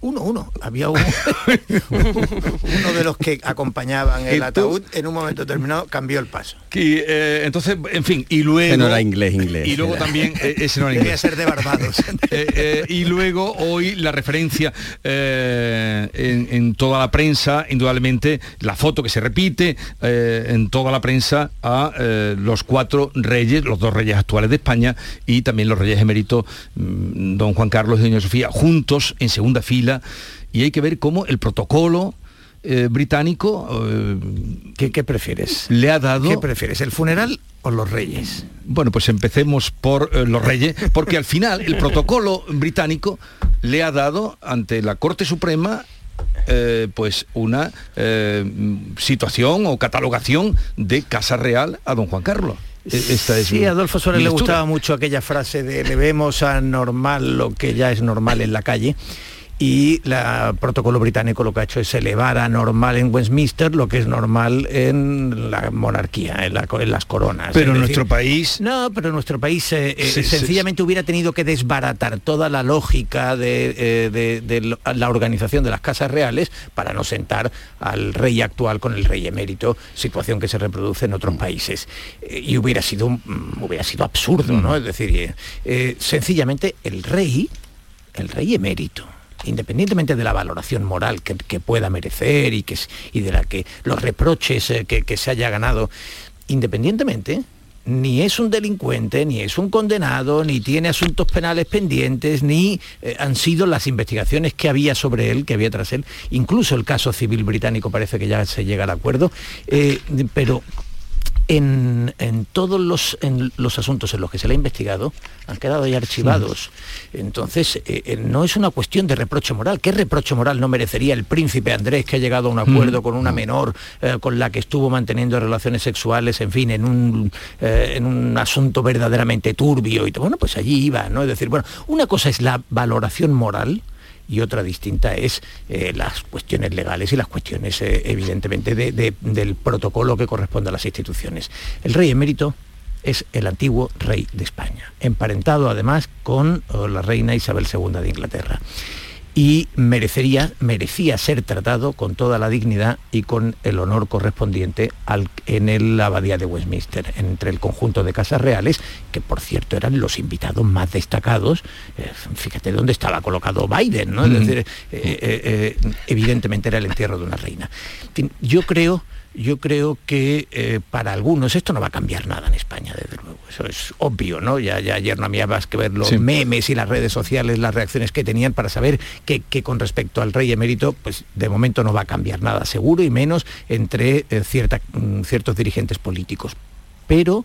Uno, uno. Había un- (laughs) uno de los que acompañaban el ataúd, en un momento determinado cambió el paso. Y, eh, entonces, en fin, y luego... Ese no era inglés, inglés. Y luego Era- también, eh, ese no era Debía inglés. ser de Barbados. (laughs) Eh, eh, y luego hoy la referencia eh, en, en toda la prensa, indudablemente, la foto que se repite eh, en toda la prensa a eh, los cuatro reyes, los dos reyes actuales de España y también los reyes eméritos, mm, don Juan Carlos y doña Sofía, juntos en segunda fila. Y hay que ver cómo el protocolo eh, británico eh, ¿Qué, qué prefieres? le ha dado... ¿Qué prefieres, el funeral o los reyes? Bueno, pues empecemos por eh, los reyes, porque al final el protocolo británico le ha dado ante la Corte Suprema eh, pues una eh, situación o catalogación de Casa Real a don Juan Carlos. E- Esta es sí, mi- a Adolfo Suárez le gustaba mucho aquella frase de le vemos a normal lo que ya es normal en la calle. Y la protocolo británico lo que ha hecho es elevar a normal en Westminster lo que es normal en la monarquía, en, la co- en las coronas. Pero en decir, nuestro país... No, pero nuestro país eh, eh, Sí, sí, sencillamente hubiera tenido que desbaratar toda la lógica de, eh, de- la organización de las casas reales para no sentar al rey actual con el rey emérito, situación que se reproduce en otros países. Y hubiera sido, mm, hubiera sido absurdo, ¿no? Es decir, sencillamente el rey, el rey emérito, independientemente de la valoración moral que, pueda merecer y, que, y de la que los reproches eh, que, que se haya ganado, independientemente, ni es un delincuente, ni es un condenado, ni tiene asuntos penales pendientes, ni eh, han sido las investigaciones que había sobre él, que había tras él. Incluso el caso civil británico parece que ya se llega al acuerdo, eh, pero en, en todos los, en los asuntos en los que se le ha investigado han quedado ya archivados. Entonces, eh, eh, no es una cuestión de reproche moral. ¿Qué reproche moral no merecería el príncipe Andrés que ha llegado a un acuerdo con una menor eh, con la que estuvo manteniendo relaciones sexuales, en fin, en un, eh, en un asunto verdaderamente turbio? Y bueno, pues allí iba, ¿no? Es decir, bueno, una cosa es la valoración moral y otra distinta es eh, las cuestiones legales y las cuestiones, eh, evidentemente, de- de- del protocolo que corresponde a las instituciones. El rey emérito es el antiguo rey de España, emparentado además con eh, la reina Isabel II de Inglaterra. Y merecería, merecía ser tratado con toda la dignidad y con el honor correspondiente al- en el- la abadía de Westminster, entre el conjunto de casas reales, que por cierto eran los invitados más destacados. Eh, fíjate dónde estaba colocado Biden, ¿no? Es Mm. decir, eh, eh, evidentemente era el entierro de una reina. Yo creo yo creo que eh, para algunos esto no va a cambiar nada en España, desde luego. Eso es obvio, ¿no? Ya, ya ayer no había más que ver los memes y las redes sociales, las reacciones que tenían para saber que, con respecto al rey emérito, pues de momento no va a cambiar nada, seguro, y menos entre eh, mm, ciertos dirigentes políticos. Pero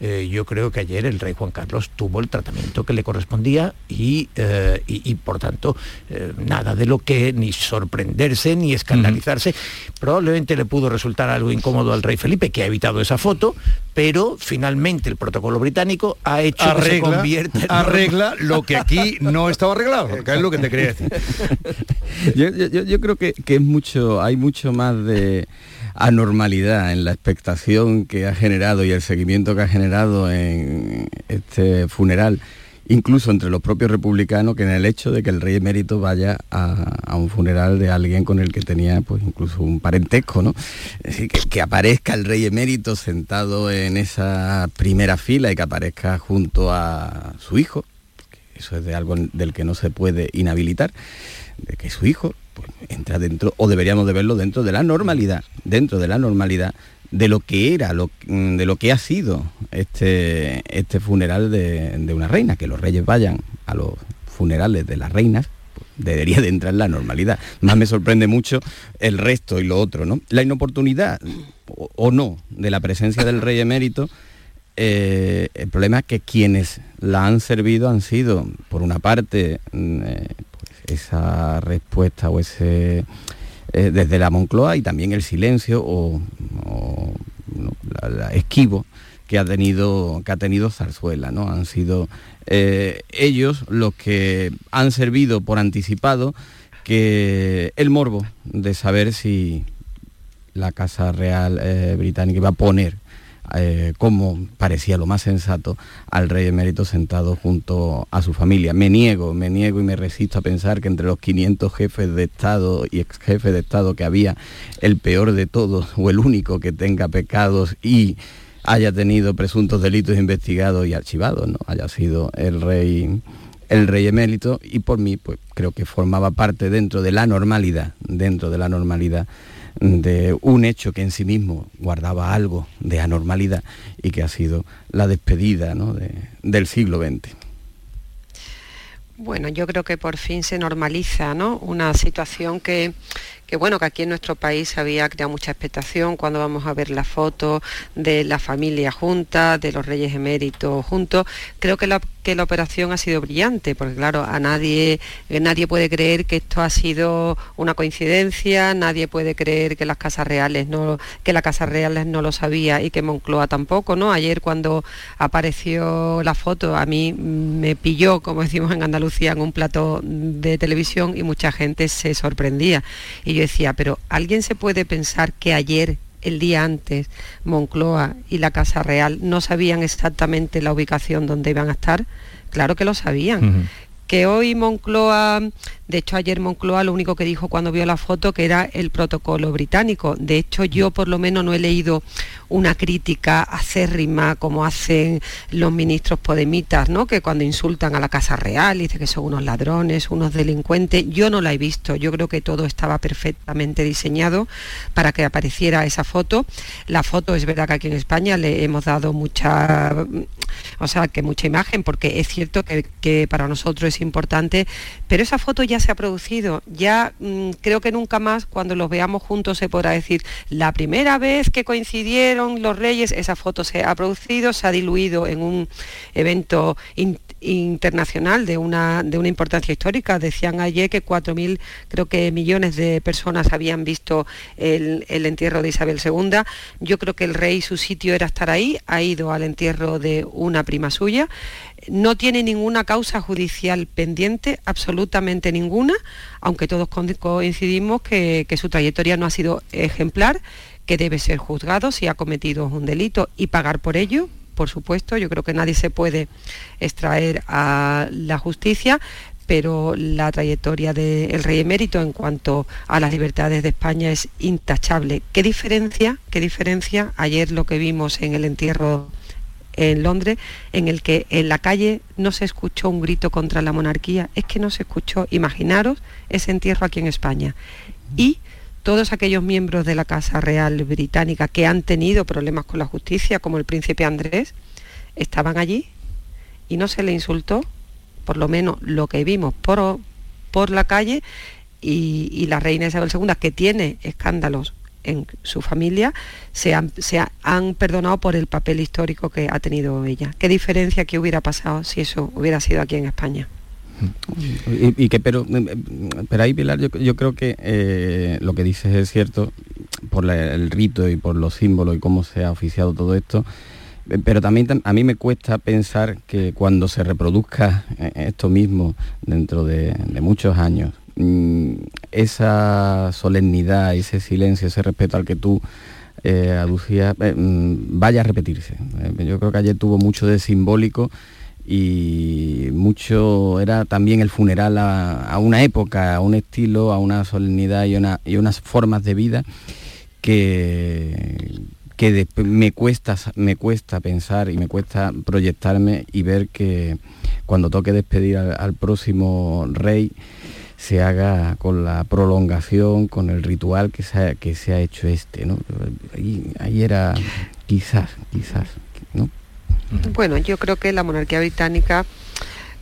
eh, yo creo que ayer el rey Juan Carlos tuvo el tratamiento que le correspondía y, eh, por tanto eh, nada de lo que ni sorprenderse ni escandalizarse. Probablemente le pudo resultar algo incómodo al rey Felipe, que ha evitado esa foto, pero finalmente el protocolo británico ha hecho arregla, que se convierta en arregla lo que aquí (laughs) no estaba arreglado, que es lo que te quería decir. (laughs) yo, creo que, que es mucho, hay mucho más de anormalidad en la expectación que ha generado y el seguimiento que ha generado en este funeral, incluso entre los propios republicanos, que en el hecho de que el rey emérito vaya a, un funeral de alguien con el que tenía pues incluso un parentesco, ¿no? Es decir, que, aparezca el rey emérito sentado en esa primera fila y que aparezca junto a su hijo, eso es de algo del que no se puede inhabilitar, de que su hijo entra dentro, o deberíamos de verlo dentro de la normalidad, dentro de la normalidad de lo que era, lo, mm, de lo que ha sido este, este funeral de, una reina, que los reyes vayan a los funerales de las reinas, debería de entrar en la normalidad. Más me sorprende mucho el resto y lo otro, ¿no? La inoportunidad o, no de la presencia del rey emérito, eh, el problema es que quienes la han servido han sido, por una parte, mm, eh, esa respuesta o ese eh, desde la Moncloa y también el silencio o, la, esquivo que ha tenido que ha tenido Zarzuela, ¿no? Han sido eh, ellos los que han servido por anticipado que el morbo de saber si la Casa Real eh, Británica iba a poner eh, como parecía lo más sensato, al rey emérito sentado junto a su familia. Me niego, me niego y me resisto a pensar que entre los 500 jefes de Estado y ex jefes de Estado que había, el peor de todos o el único que tenga pecados y haya tenido presuntos delitos investigados y archivados, ¿no? haya sido el rey el rey emérito y por mí pues creo que formaba parte dentro de la normalidad, dentro de la normalidad de un hecho que en sí mismo guardaba algo de anormalidad y que ha sido la despedida del siglo XX. Bueno, yo creo que por fin se normaliza ¿no? una situación que, que bueno, que aquí en nuestro país había creado mucha expectación cuando vamos a ver la foto de la familia junta, de los reyes eméritos juntos. Creo que la, que la operación ha sido brillante, porque claro, a nadie, nadie puede creer que esto ha sido una coincidencia, nadie puede creer que las casas reales no, que la casa reales no lo sabía y que Moncloa tampoco, ¿no? Ayer cuando apareció la foto, a mí me pilló, como decimos en Andalucía, en un plato de televisión y mucha gente se sorprendía. Y yo decía, pero ¿alguien se puede pensar que ayer, el día antes, Moncloa y la Casa Real no sabían exactamente la ubicación donde iban a estar? Claro que lo sabían. Que hoy Moncloa de hecho, ayer Moncloa lo único que dijo cuando vio la foto que era el protocolo británico. De hecho, yo por lo menos no he leído una crítica acérrima como hacen los ministros podemitas, ¿no? que cuando insultan a la Casa Real, dice que son unos ladrones, unos delincuentes. Yo no la he visto. Yo creo que todo estaba perfectamente diseñado para que apareciera esa foto. La foto es verdad que aquí en España le hemos dado mucha, o sea, que mucha imagen, porque es cierto que, que para nosotros es importante, pero esa foto ya se ha producido. Ya mm, creo que nunca más cuando los veamos juntos se podrá decir, la primera vez que coincidieron los reyes, esa foto se ha producido, se ha diluido en un evento internacional de una, de una importancia histórica. Decían ayer que 4.000, creo que millones de personas habían visto el, el, entierro de Isabel II. Yo creo que el rey su sitio era estar ahí, ha ido al entierro de una prima suya no tiene ninguna causa judicial pendiente, absolutamente ninguna, aunque todos coincidimos que, su trayectoria no ha sido ejemplar, que debe ser juzgado si ha cometido un delito y pagar por ello, por supuesto, yo creo que nadie se puede extraer a la justicia, pero la trayectoria del rey emérito en cuanto a las libertades de España es intachable. ¿Qué diferencia? ¿Qué diferencia? Ayer lo que vimos en el entierro en Londres, en el que en la calle no se escuchó un grito contra la monarquía, es que no se escuchó, imaginaros ese entierro aquí en España. Y todos aquellos miembros de la Casa Real Británica que han tenido problemas con la justicia, como el príncipe Andrés, estaban allí y no se le insultó, por lo menos lo que vimos por, por la calle, y, la reina Isabel II, que tiene escándalos en su familia, se han, se han perdonado por el papel histórico que ha tenido ella. ¿Qué diferencia que hubiera pasado si eso hubiera sido aquí en España? Y, que pero pero ahí Pilar yo, creo que eh, lo que dices es cierto por el rito y por los símbolos y cómo se ha oficiado todo esto pero también a mí me cuesta pensar que cuando se reproduzca eh, esto mismo dentro de muchos años Mm, esa solemnidad, ese silencio, ese respeto al que tú eh, aducías, eh, mm, vaya a repetirse. Eh, yo creo que ayer tuvo mucho de simbólico y mucho era también el funeral a, una época, a un estilo, a una solemnidad y, y unas formas de vida que, que me, cuesta, me cuesta pensar y me cuesta proyectarme y ver que cuando toque despedir al próximo rey, se haga con la prolongación, con el ritual que se ha, que se ha hecho este, ¿no? Ahí, era quizás, quizás, ¿no? Bueno, yo creo que la monarquía británica,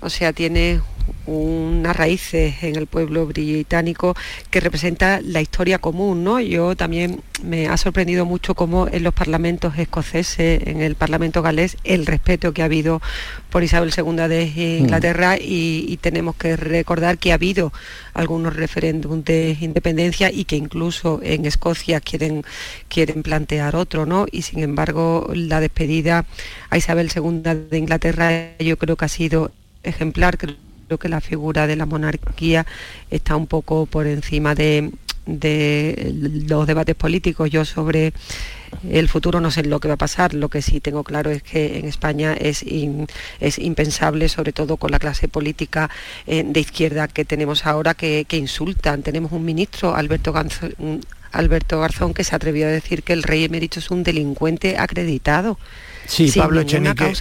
o sea, tiene unas raíces en el pueblo británico que representa la historia común, ¿no? Yo también me ha sorprendido mucho cómo en los parlamentos escoceses, en el parlamento galés, el respeto que ha habido por Isabel II de Inglaterra mm. y, tenemos que recordar que ha habido algunos referéndums de independencia y que incluso en Escocia quieren, quieren plantear otro, ¿no? Y sin embargo la despedida a Isabel II de Inglaterra yo creo que ha sido ejemplar, creo que la figura de la monarquía está un poco por encima de, los debates políticos. Yo sobre el futuro no sé lo que va a pasar, lo que sí tengo claro es que en España es, impensable, sobre todo con la clase política eh, de izquierda que tenemos ahora, que, insultan. Tenemos un ministro, Alberto Garzón, Alberto Garzón, que se atrevió a decir que el rey emérito es un delincuente acreditado. Sí, Pablo Echenique,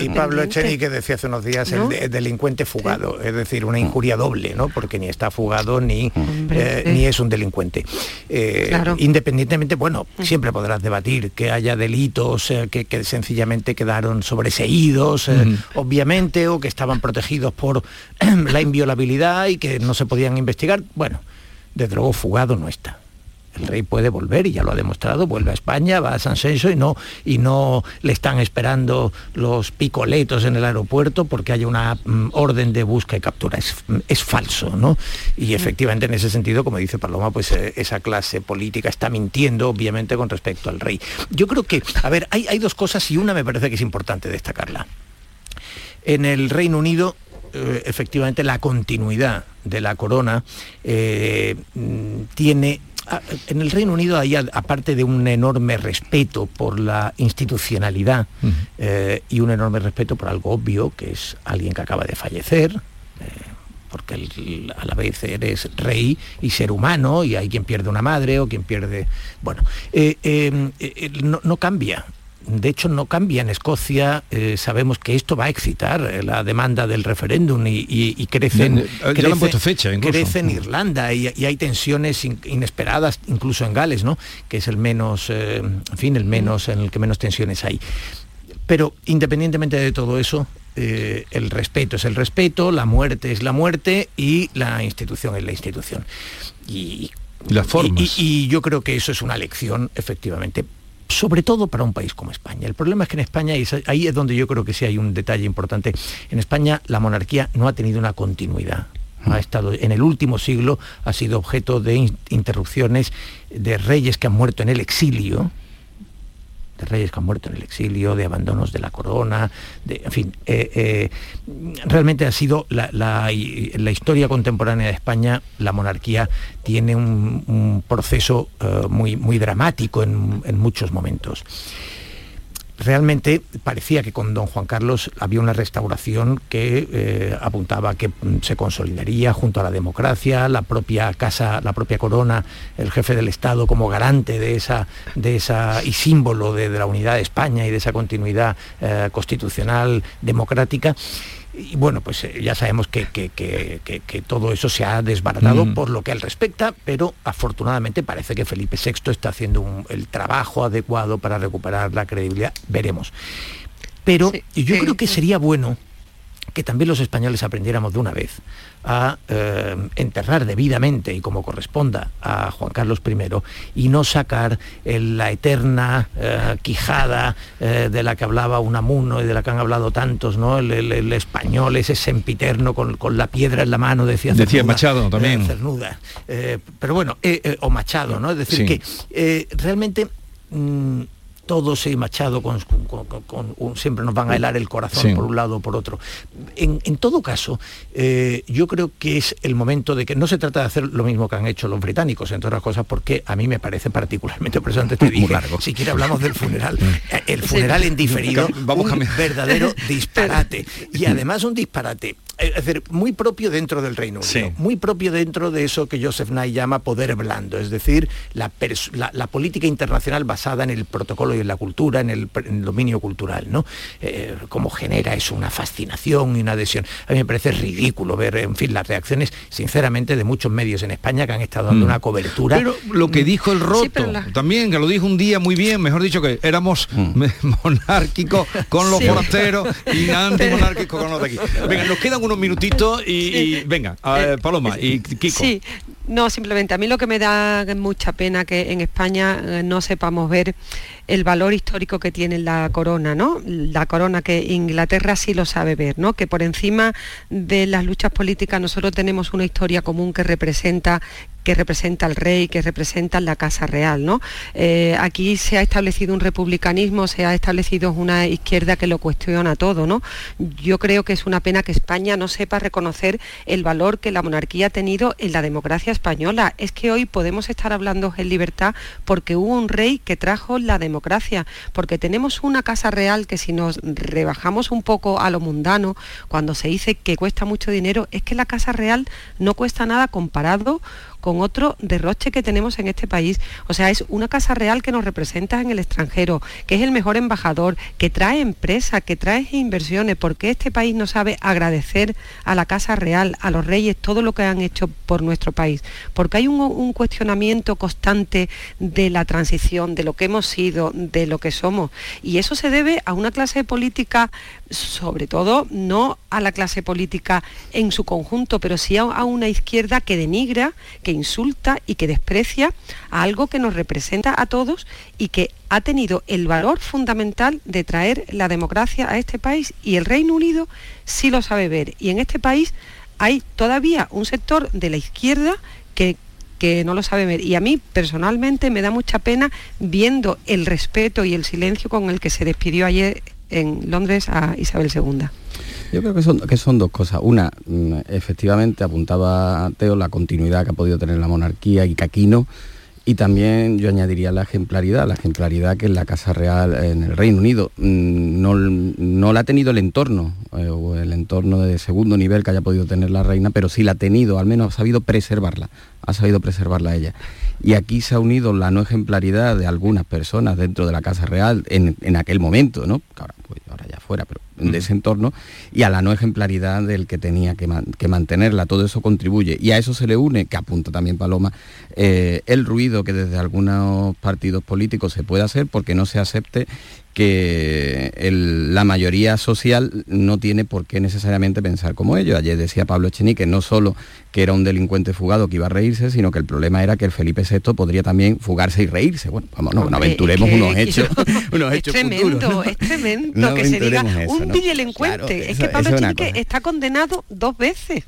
y Pablo Echenique decía hace unos días el, delincuente fugado, es decir, una injuria doble, ¿no? Porque ni está fugado ni, eh, ni es un delincuente. Eh, independientemente, bueno, siempre podrás debatir que haya delitos eh, que, sencillamente quedaron sobreseídos, obviamente, o que estaban protegidos por (clears throat) la inviolabilidad y que no se podían investigar. Bueno, de luego fugado no está el rey puede volver y ya lo ha demostrado, vuelve a España, va a San Senso y no, y no le están esperando los picoletos en el aeropuerto porque haya una mm, orden de busca y captura. Es, es, falso, ¿no? Y efectivamente en ese sentido, como dice Paloma, pues eh, esa clase política está mintiendo, obviamente, con respecto al rey. Yo creo que, a ver, hay, hay dos cosas y una me parece que es importante destacarla. En el Reino Unido eh, efectivamente la continuidad de la corona eh, mm, tiene en el Reino Unido hay, aparte de un enorme respeto por la institucionalidad eh, y un enorme respeto por algo obvio, que es alguien que acaba de fallecer, eh, porque a la vez eres rey y ser humano, y hay quien pierde una madre o quien pierde... Bueno, eh, no, cambia de hecho no cambia en Escocia, eh, sabemos que esto va a excitar eh, la demanda del referéndum y, crece, en, fecha crece en Irlanda y, hay tensiones inesperadas incluso en Gales, ¿no? que es el menos, eh, en fin, el menos, en el que menos tensiones hay. Pero independientemente de todo eso, el respeto es el respeto, la muerte es la muerte y la institución es la institución. Y, las formas. y, yo creo que eso es una lección, efectivamente, sobre todo para un país como España. El problema es que en España, y ahí es donde yo creo que sí hay un detalle importante, en España la monarquía no ha tenido una continuidad. Ha estado, en el último siglo ha sido objeto de interrupciones de reyes que han muerto en el exilio, de reyes que han muerto en el exilio, de abandonos de la corona, en fin, eh, eh, realmente ha sido la, historia contemporánea de España, la monarquía tiene un, proceso eh, muy, muy dramático en, en muchos momentos realmente parecía que con don Juan Carlos había una restauración que eh, apuntaba que mm, se consolidaría junto a la democracia, la propia casa, la propia corona, el jefe del Estado como garante de esa, de esa y símbolo de, la unidad de España y de esa continuidad eh, constitucional democrática. Y bueno, pues eh, ya sabemos que, que- que- que- que todo eso se ha desbaratado Mm. por lo que él respecta, pero afortunadamente parece que Felipe VI está haciendo un- el trabajo adecuado para recuperar la credibilidad. Veremos. Pero yo creo que sería bueno que también los españoles aprendiéramos de una vez a eh, enterrar debidamente y como corresponda a Juan Carlos I y no sacar el- la eterna eh, quijada eh, de la que hablaba Unamuno y de la que han hablado tantos, ¿no? El, el- el español ese sempiterno con, con la piedra en la mano, decía Decía Cernuda, Machado también. Cernuda. Pero bueno, o Machado, ¿no? Es decir, Sí. que realmente mm, todos y Machado con, con- con- con un- siempre nos van a helar el corazón Sí. por un lado o por otro. En, en todo caso, eh, yo creo que es el momento de que no se trata de hacer lo mismo que han hecho los británicos, entre otras cosas, porque a mí me parece particularmente, por eso antes te dije, si quiere hablamos del funeral, eh, el funeral en diferido, Vamos un a- verdadero (laughs) disparate. Y además un disparate, eh, es decir, muy propio dentro del Reino Unido, Sí. muy propio dentro de eso que Joseph Nye llama poder blando, es decir, la, la- la política internacional basada en el protocolo y en la cultura, en el, en el dominio cultural, ¿no? Eh, cómo genera eso una fascinación y una adhesión. A mí me parece ridículo ver, en fin, las reacciones, sinceramente, de muchos medios en España que han estado dando Mm. una cobertura. Pero lo que dijo el roto, la- también, que lo dijo un día muy bien, mejor dicho que éramos me- (laughs) monárquicos con los Sí. forasteros y antimonárquicos con los de aquí. (laughs) Venga, nos quedan unos minutitos y, y venga, a ver, Paloma y Kiko. Sí, no, simplemente a mí lo que me da mucha pena que en España eh, no sepamos ver el valor histórico que tiene la corona, ¿no? La corona que Inglaterra sí lo sabe ver, ¿no? Que por encima de las luchas políticas nosotros tenemos una historia común que representa que representa al rey, que representa la Casa Real. ¿no? Eh, aquí se ha establecido un republicanismo, se ha establecido una izquierda que lo cuestiona todo. ¿no? Yo creo que es una pena que España no sepa reconocer el valor que la monarquía ha tenido en la democracia española. Es que hoy podemos estar hablando en libertad porque hubo un rey que trajo la democracia, porque tenemos una Casa Real que si nos rebajamos un poco a lo mundano, cuando se dice que cuesta mucho dinero, es que la Casa Real no cuesta nada comparado con otro derroche que tenemos en este país. O sea, es una casa real que nos representa en el extranjero, que es el mejor embajador, que trae empresas, que trae inversiones. ¿Por qué este país no sabe agradecer a la casa real, a los reyes, todo lo que han hecho por nuestro país? Porque hay un, un cuestionamiento constante de la transición, de lo que hemos sido, de lo que somos. Y eso se debe a una clase política, sobre todo no a la clase política en su conjunto, pero sí a, una izquierda que denigra, que insulta y que desprecia a algo que nos representa a todos y que ha tenido el valor fundamental de traer la democracia a este país y el Reino Unido sí lo sabe ver. Y en este país hay todavía un sector de la izquierda que que no lo sabe ver. Y a mí personalmente me da mucha pena viendo el respeto y el silencio con el que se despidió ayer en Londres a Isabel II. Yo creo que son, que son dos cosas. Una, mm, efectivamente, apuntaba Teo la continuidad que ha podido tener la monarquía y que aquí no. Y también yo añadiría la ejemplaridad, la ejemplaridad que en la Casa Real en el Reino Unido mm, no, no la ha tenido el entorno, eh, o el entorno de segundo nivel que haya podido tener la reina, pero sí la ha tenido, al menos ha sabido preservarla, ha sabido preservarla ella. Y aquí se ha unido la no ejemplaridad de algunas personas dentro de la Casa Real en, en aquel momento, ¿no? Ahora, pues, ahora ya fuera, pero de ese entorno, y a la no ejemplaridad del que tenía que, man- que mantenerla. Todo eso contribuye. Y a eso se le une, que apunta también Paloma, eh, el ruido que desde algunos partidos políticos se puede hacer porque no se acepte que el- la mayoría social no tiene por qué necesariamente pensar como ellos. Ayer decía Pablo Echenique no solo que era un delincuente fugado que iba a reírse, sino que el problema era que el Felipe VI podría también fugarse y reírse. Bueno, vamos, no, Hombre, aventuremos es que- unos hechos, (laughs) unos es hechos tremendo, futuros, ¿no? es tremendo No que se diga eso, un ¿no? videodelincuente. Claro, es eso- que Pablo es Echenique está condenado dos veces.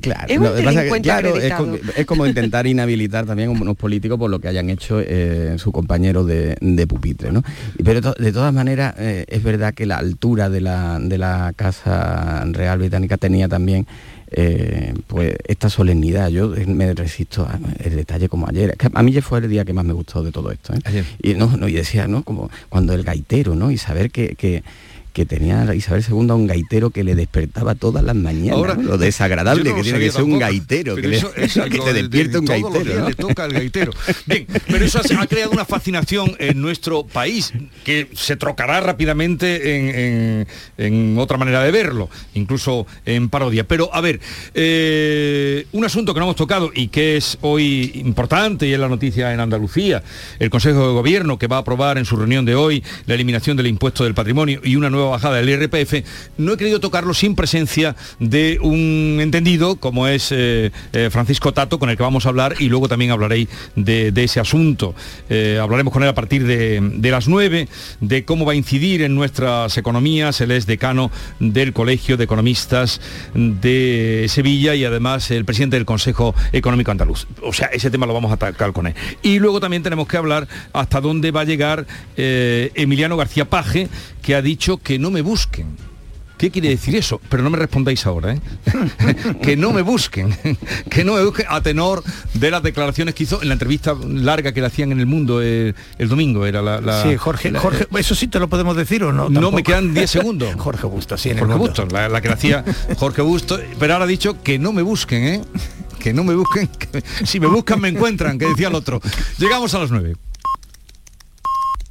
Claro, Es pasa que, claro, es, como, es como intentar inhabilitar también a unos políticos por lo que hayan hecho eh, su compañero de, de pupitre, ¿no? Pero to- de todas maneras eh, es verdad que la altura de la, de la Casa Real Británica tenía también eh, pues esta solemnidad. Yo eh, me resisto a el detalle como ayer. A mí ya fue el día que más me gustó de todo esto. ¿eh? Y, no, no, y decía, ¿no? Como cuando el gaitero, ¿no? Y saber que, que que tenía Isabel II un gaitero que le despertaba todas las mañanas. Ahora, ¿no? Lo desagradable no que tiene que ser un gaitero, que, le- eso- eso (laughs) que te de- despierte un todos los gaitero. le toca al gaitero. Bien, pero eso ha, ha creado una fascinación en nuestro país que se trocará rápidamente en, en- en otra manera de verlo, incluso en parodia. Pero a ver, eh, un asunto que no hemos tocado y que es hoy importante y es la noticia en Andalucía, el Consejo de Gobierno que va a aprobar en su reunión de hoy la eliminación del impuesto del patrimonio y una nueva bajada del IRPF, no he querido tocarlo sin presencia de un entendido como es eh, eh, Francisco Tato, con el que vamos a hablar y luego también hablaréis de, ese asunto. Eh, hablaremos con él a partir de, de las 9, de cómo va a incidir en nuestras economías. Él es decano del Colegio de Economistas de Sevilla y además el presidente del Consejo Económico Andaluz. O sea, ese tema lo vamos a atacar con él. Y luego también tenemos que hablar hasta dónde va a llegar Emiliano García Paje, que ha dicho que no me busquen. ¿Qué quiere decir eso? Pero no me respondáis ahora, ¿eh? (laughs) que no me busquen, que no me busquen a tenor de las declaraciones que hizo en la entrevista larga que le hacían en el mundo el, el domingo. Era la, la- sí, Jorge, la- Jorge, eso sí te lo podemos decir o no. no Tampoco. me quedan 10 segundos. (laughs) Jorge Busto, sí, en el Jorge mundo. Busto, la, la que le hacía Jorge Busto, pero ahora ha dicho que no me busquen, ¿eh? Que no me busquen, que si me buscan me encuentran, que decía el otro. Llegamos a las 9.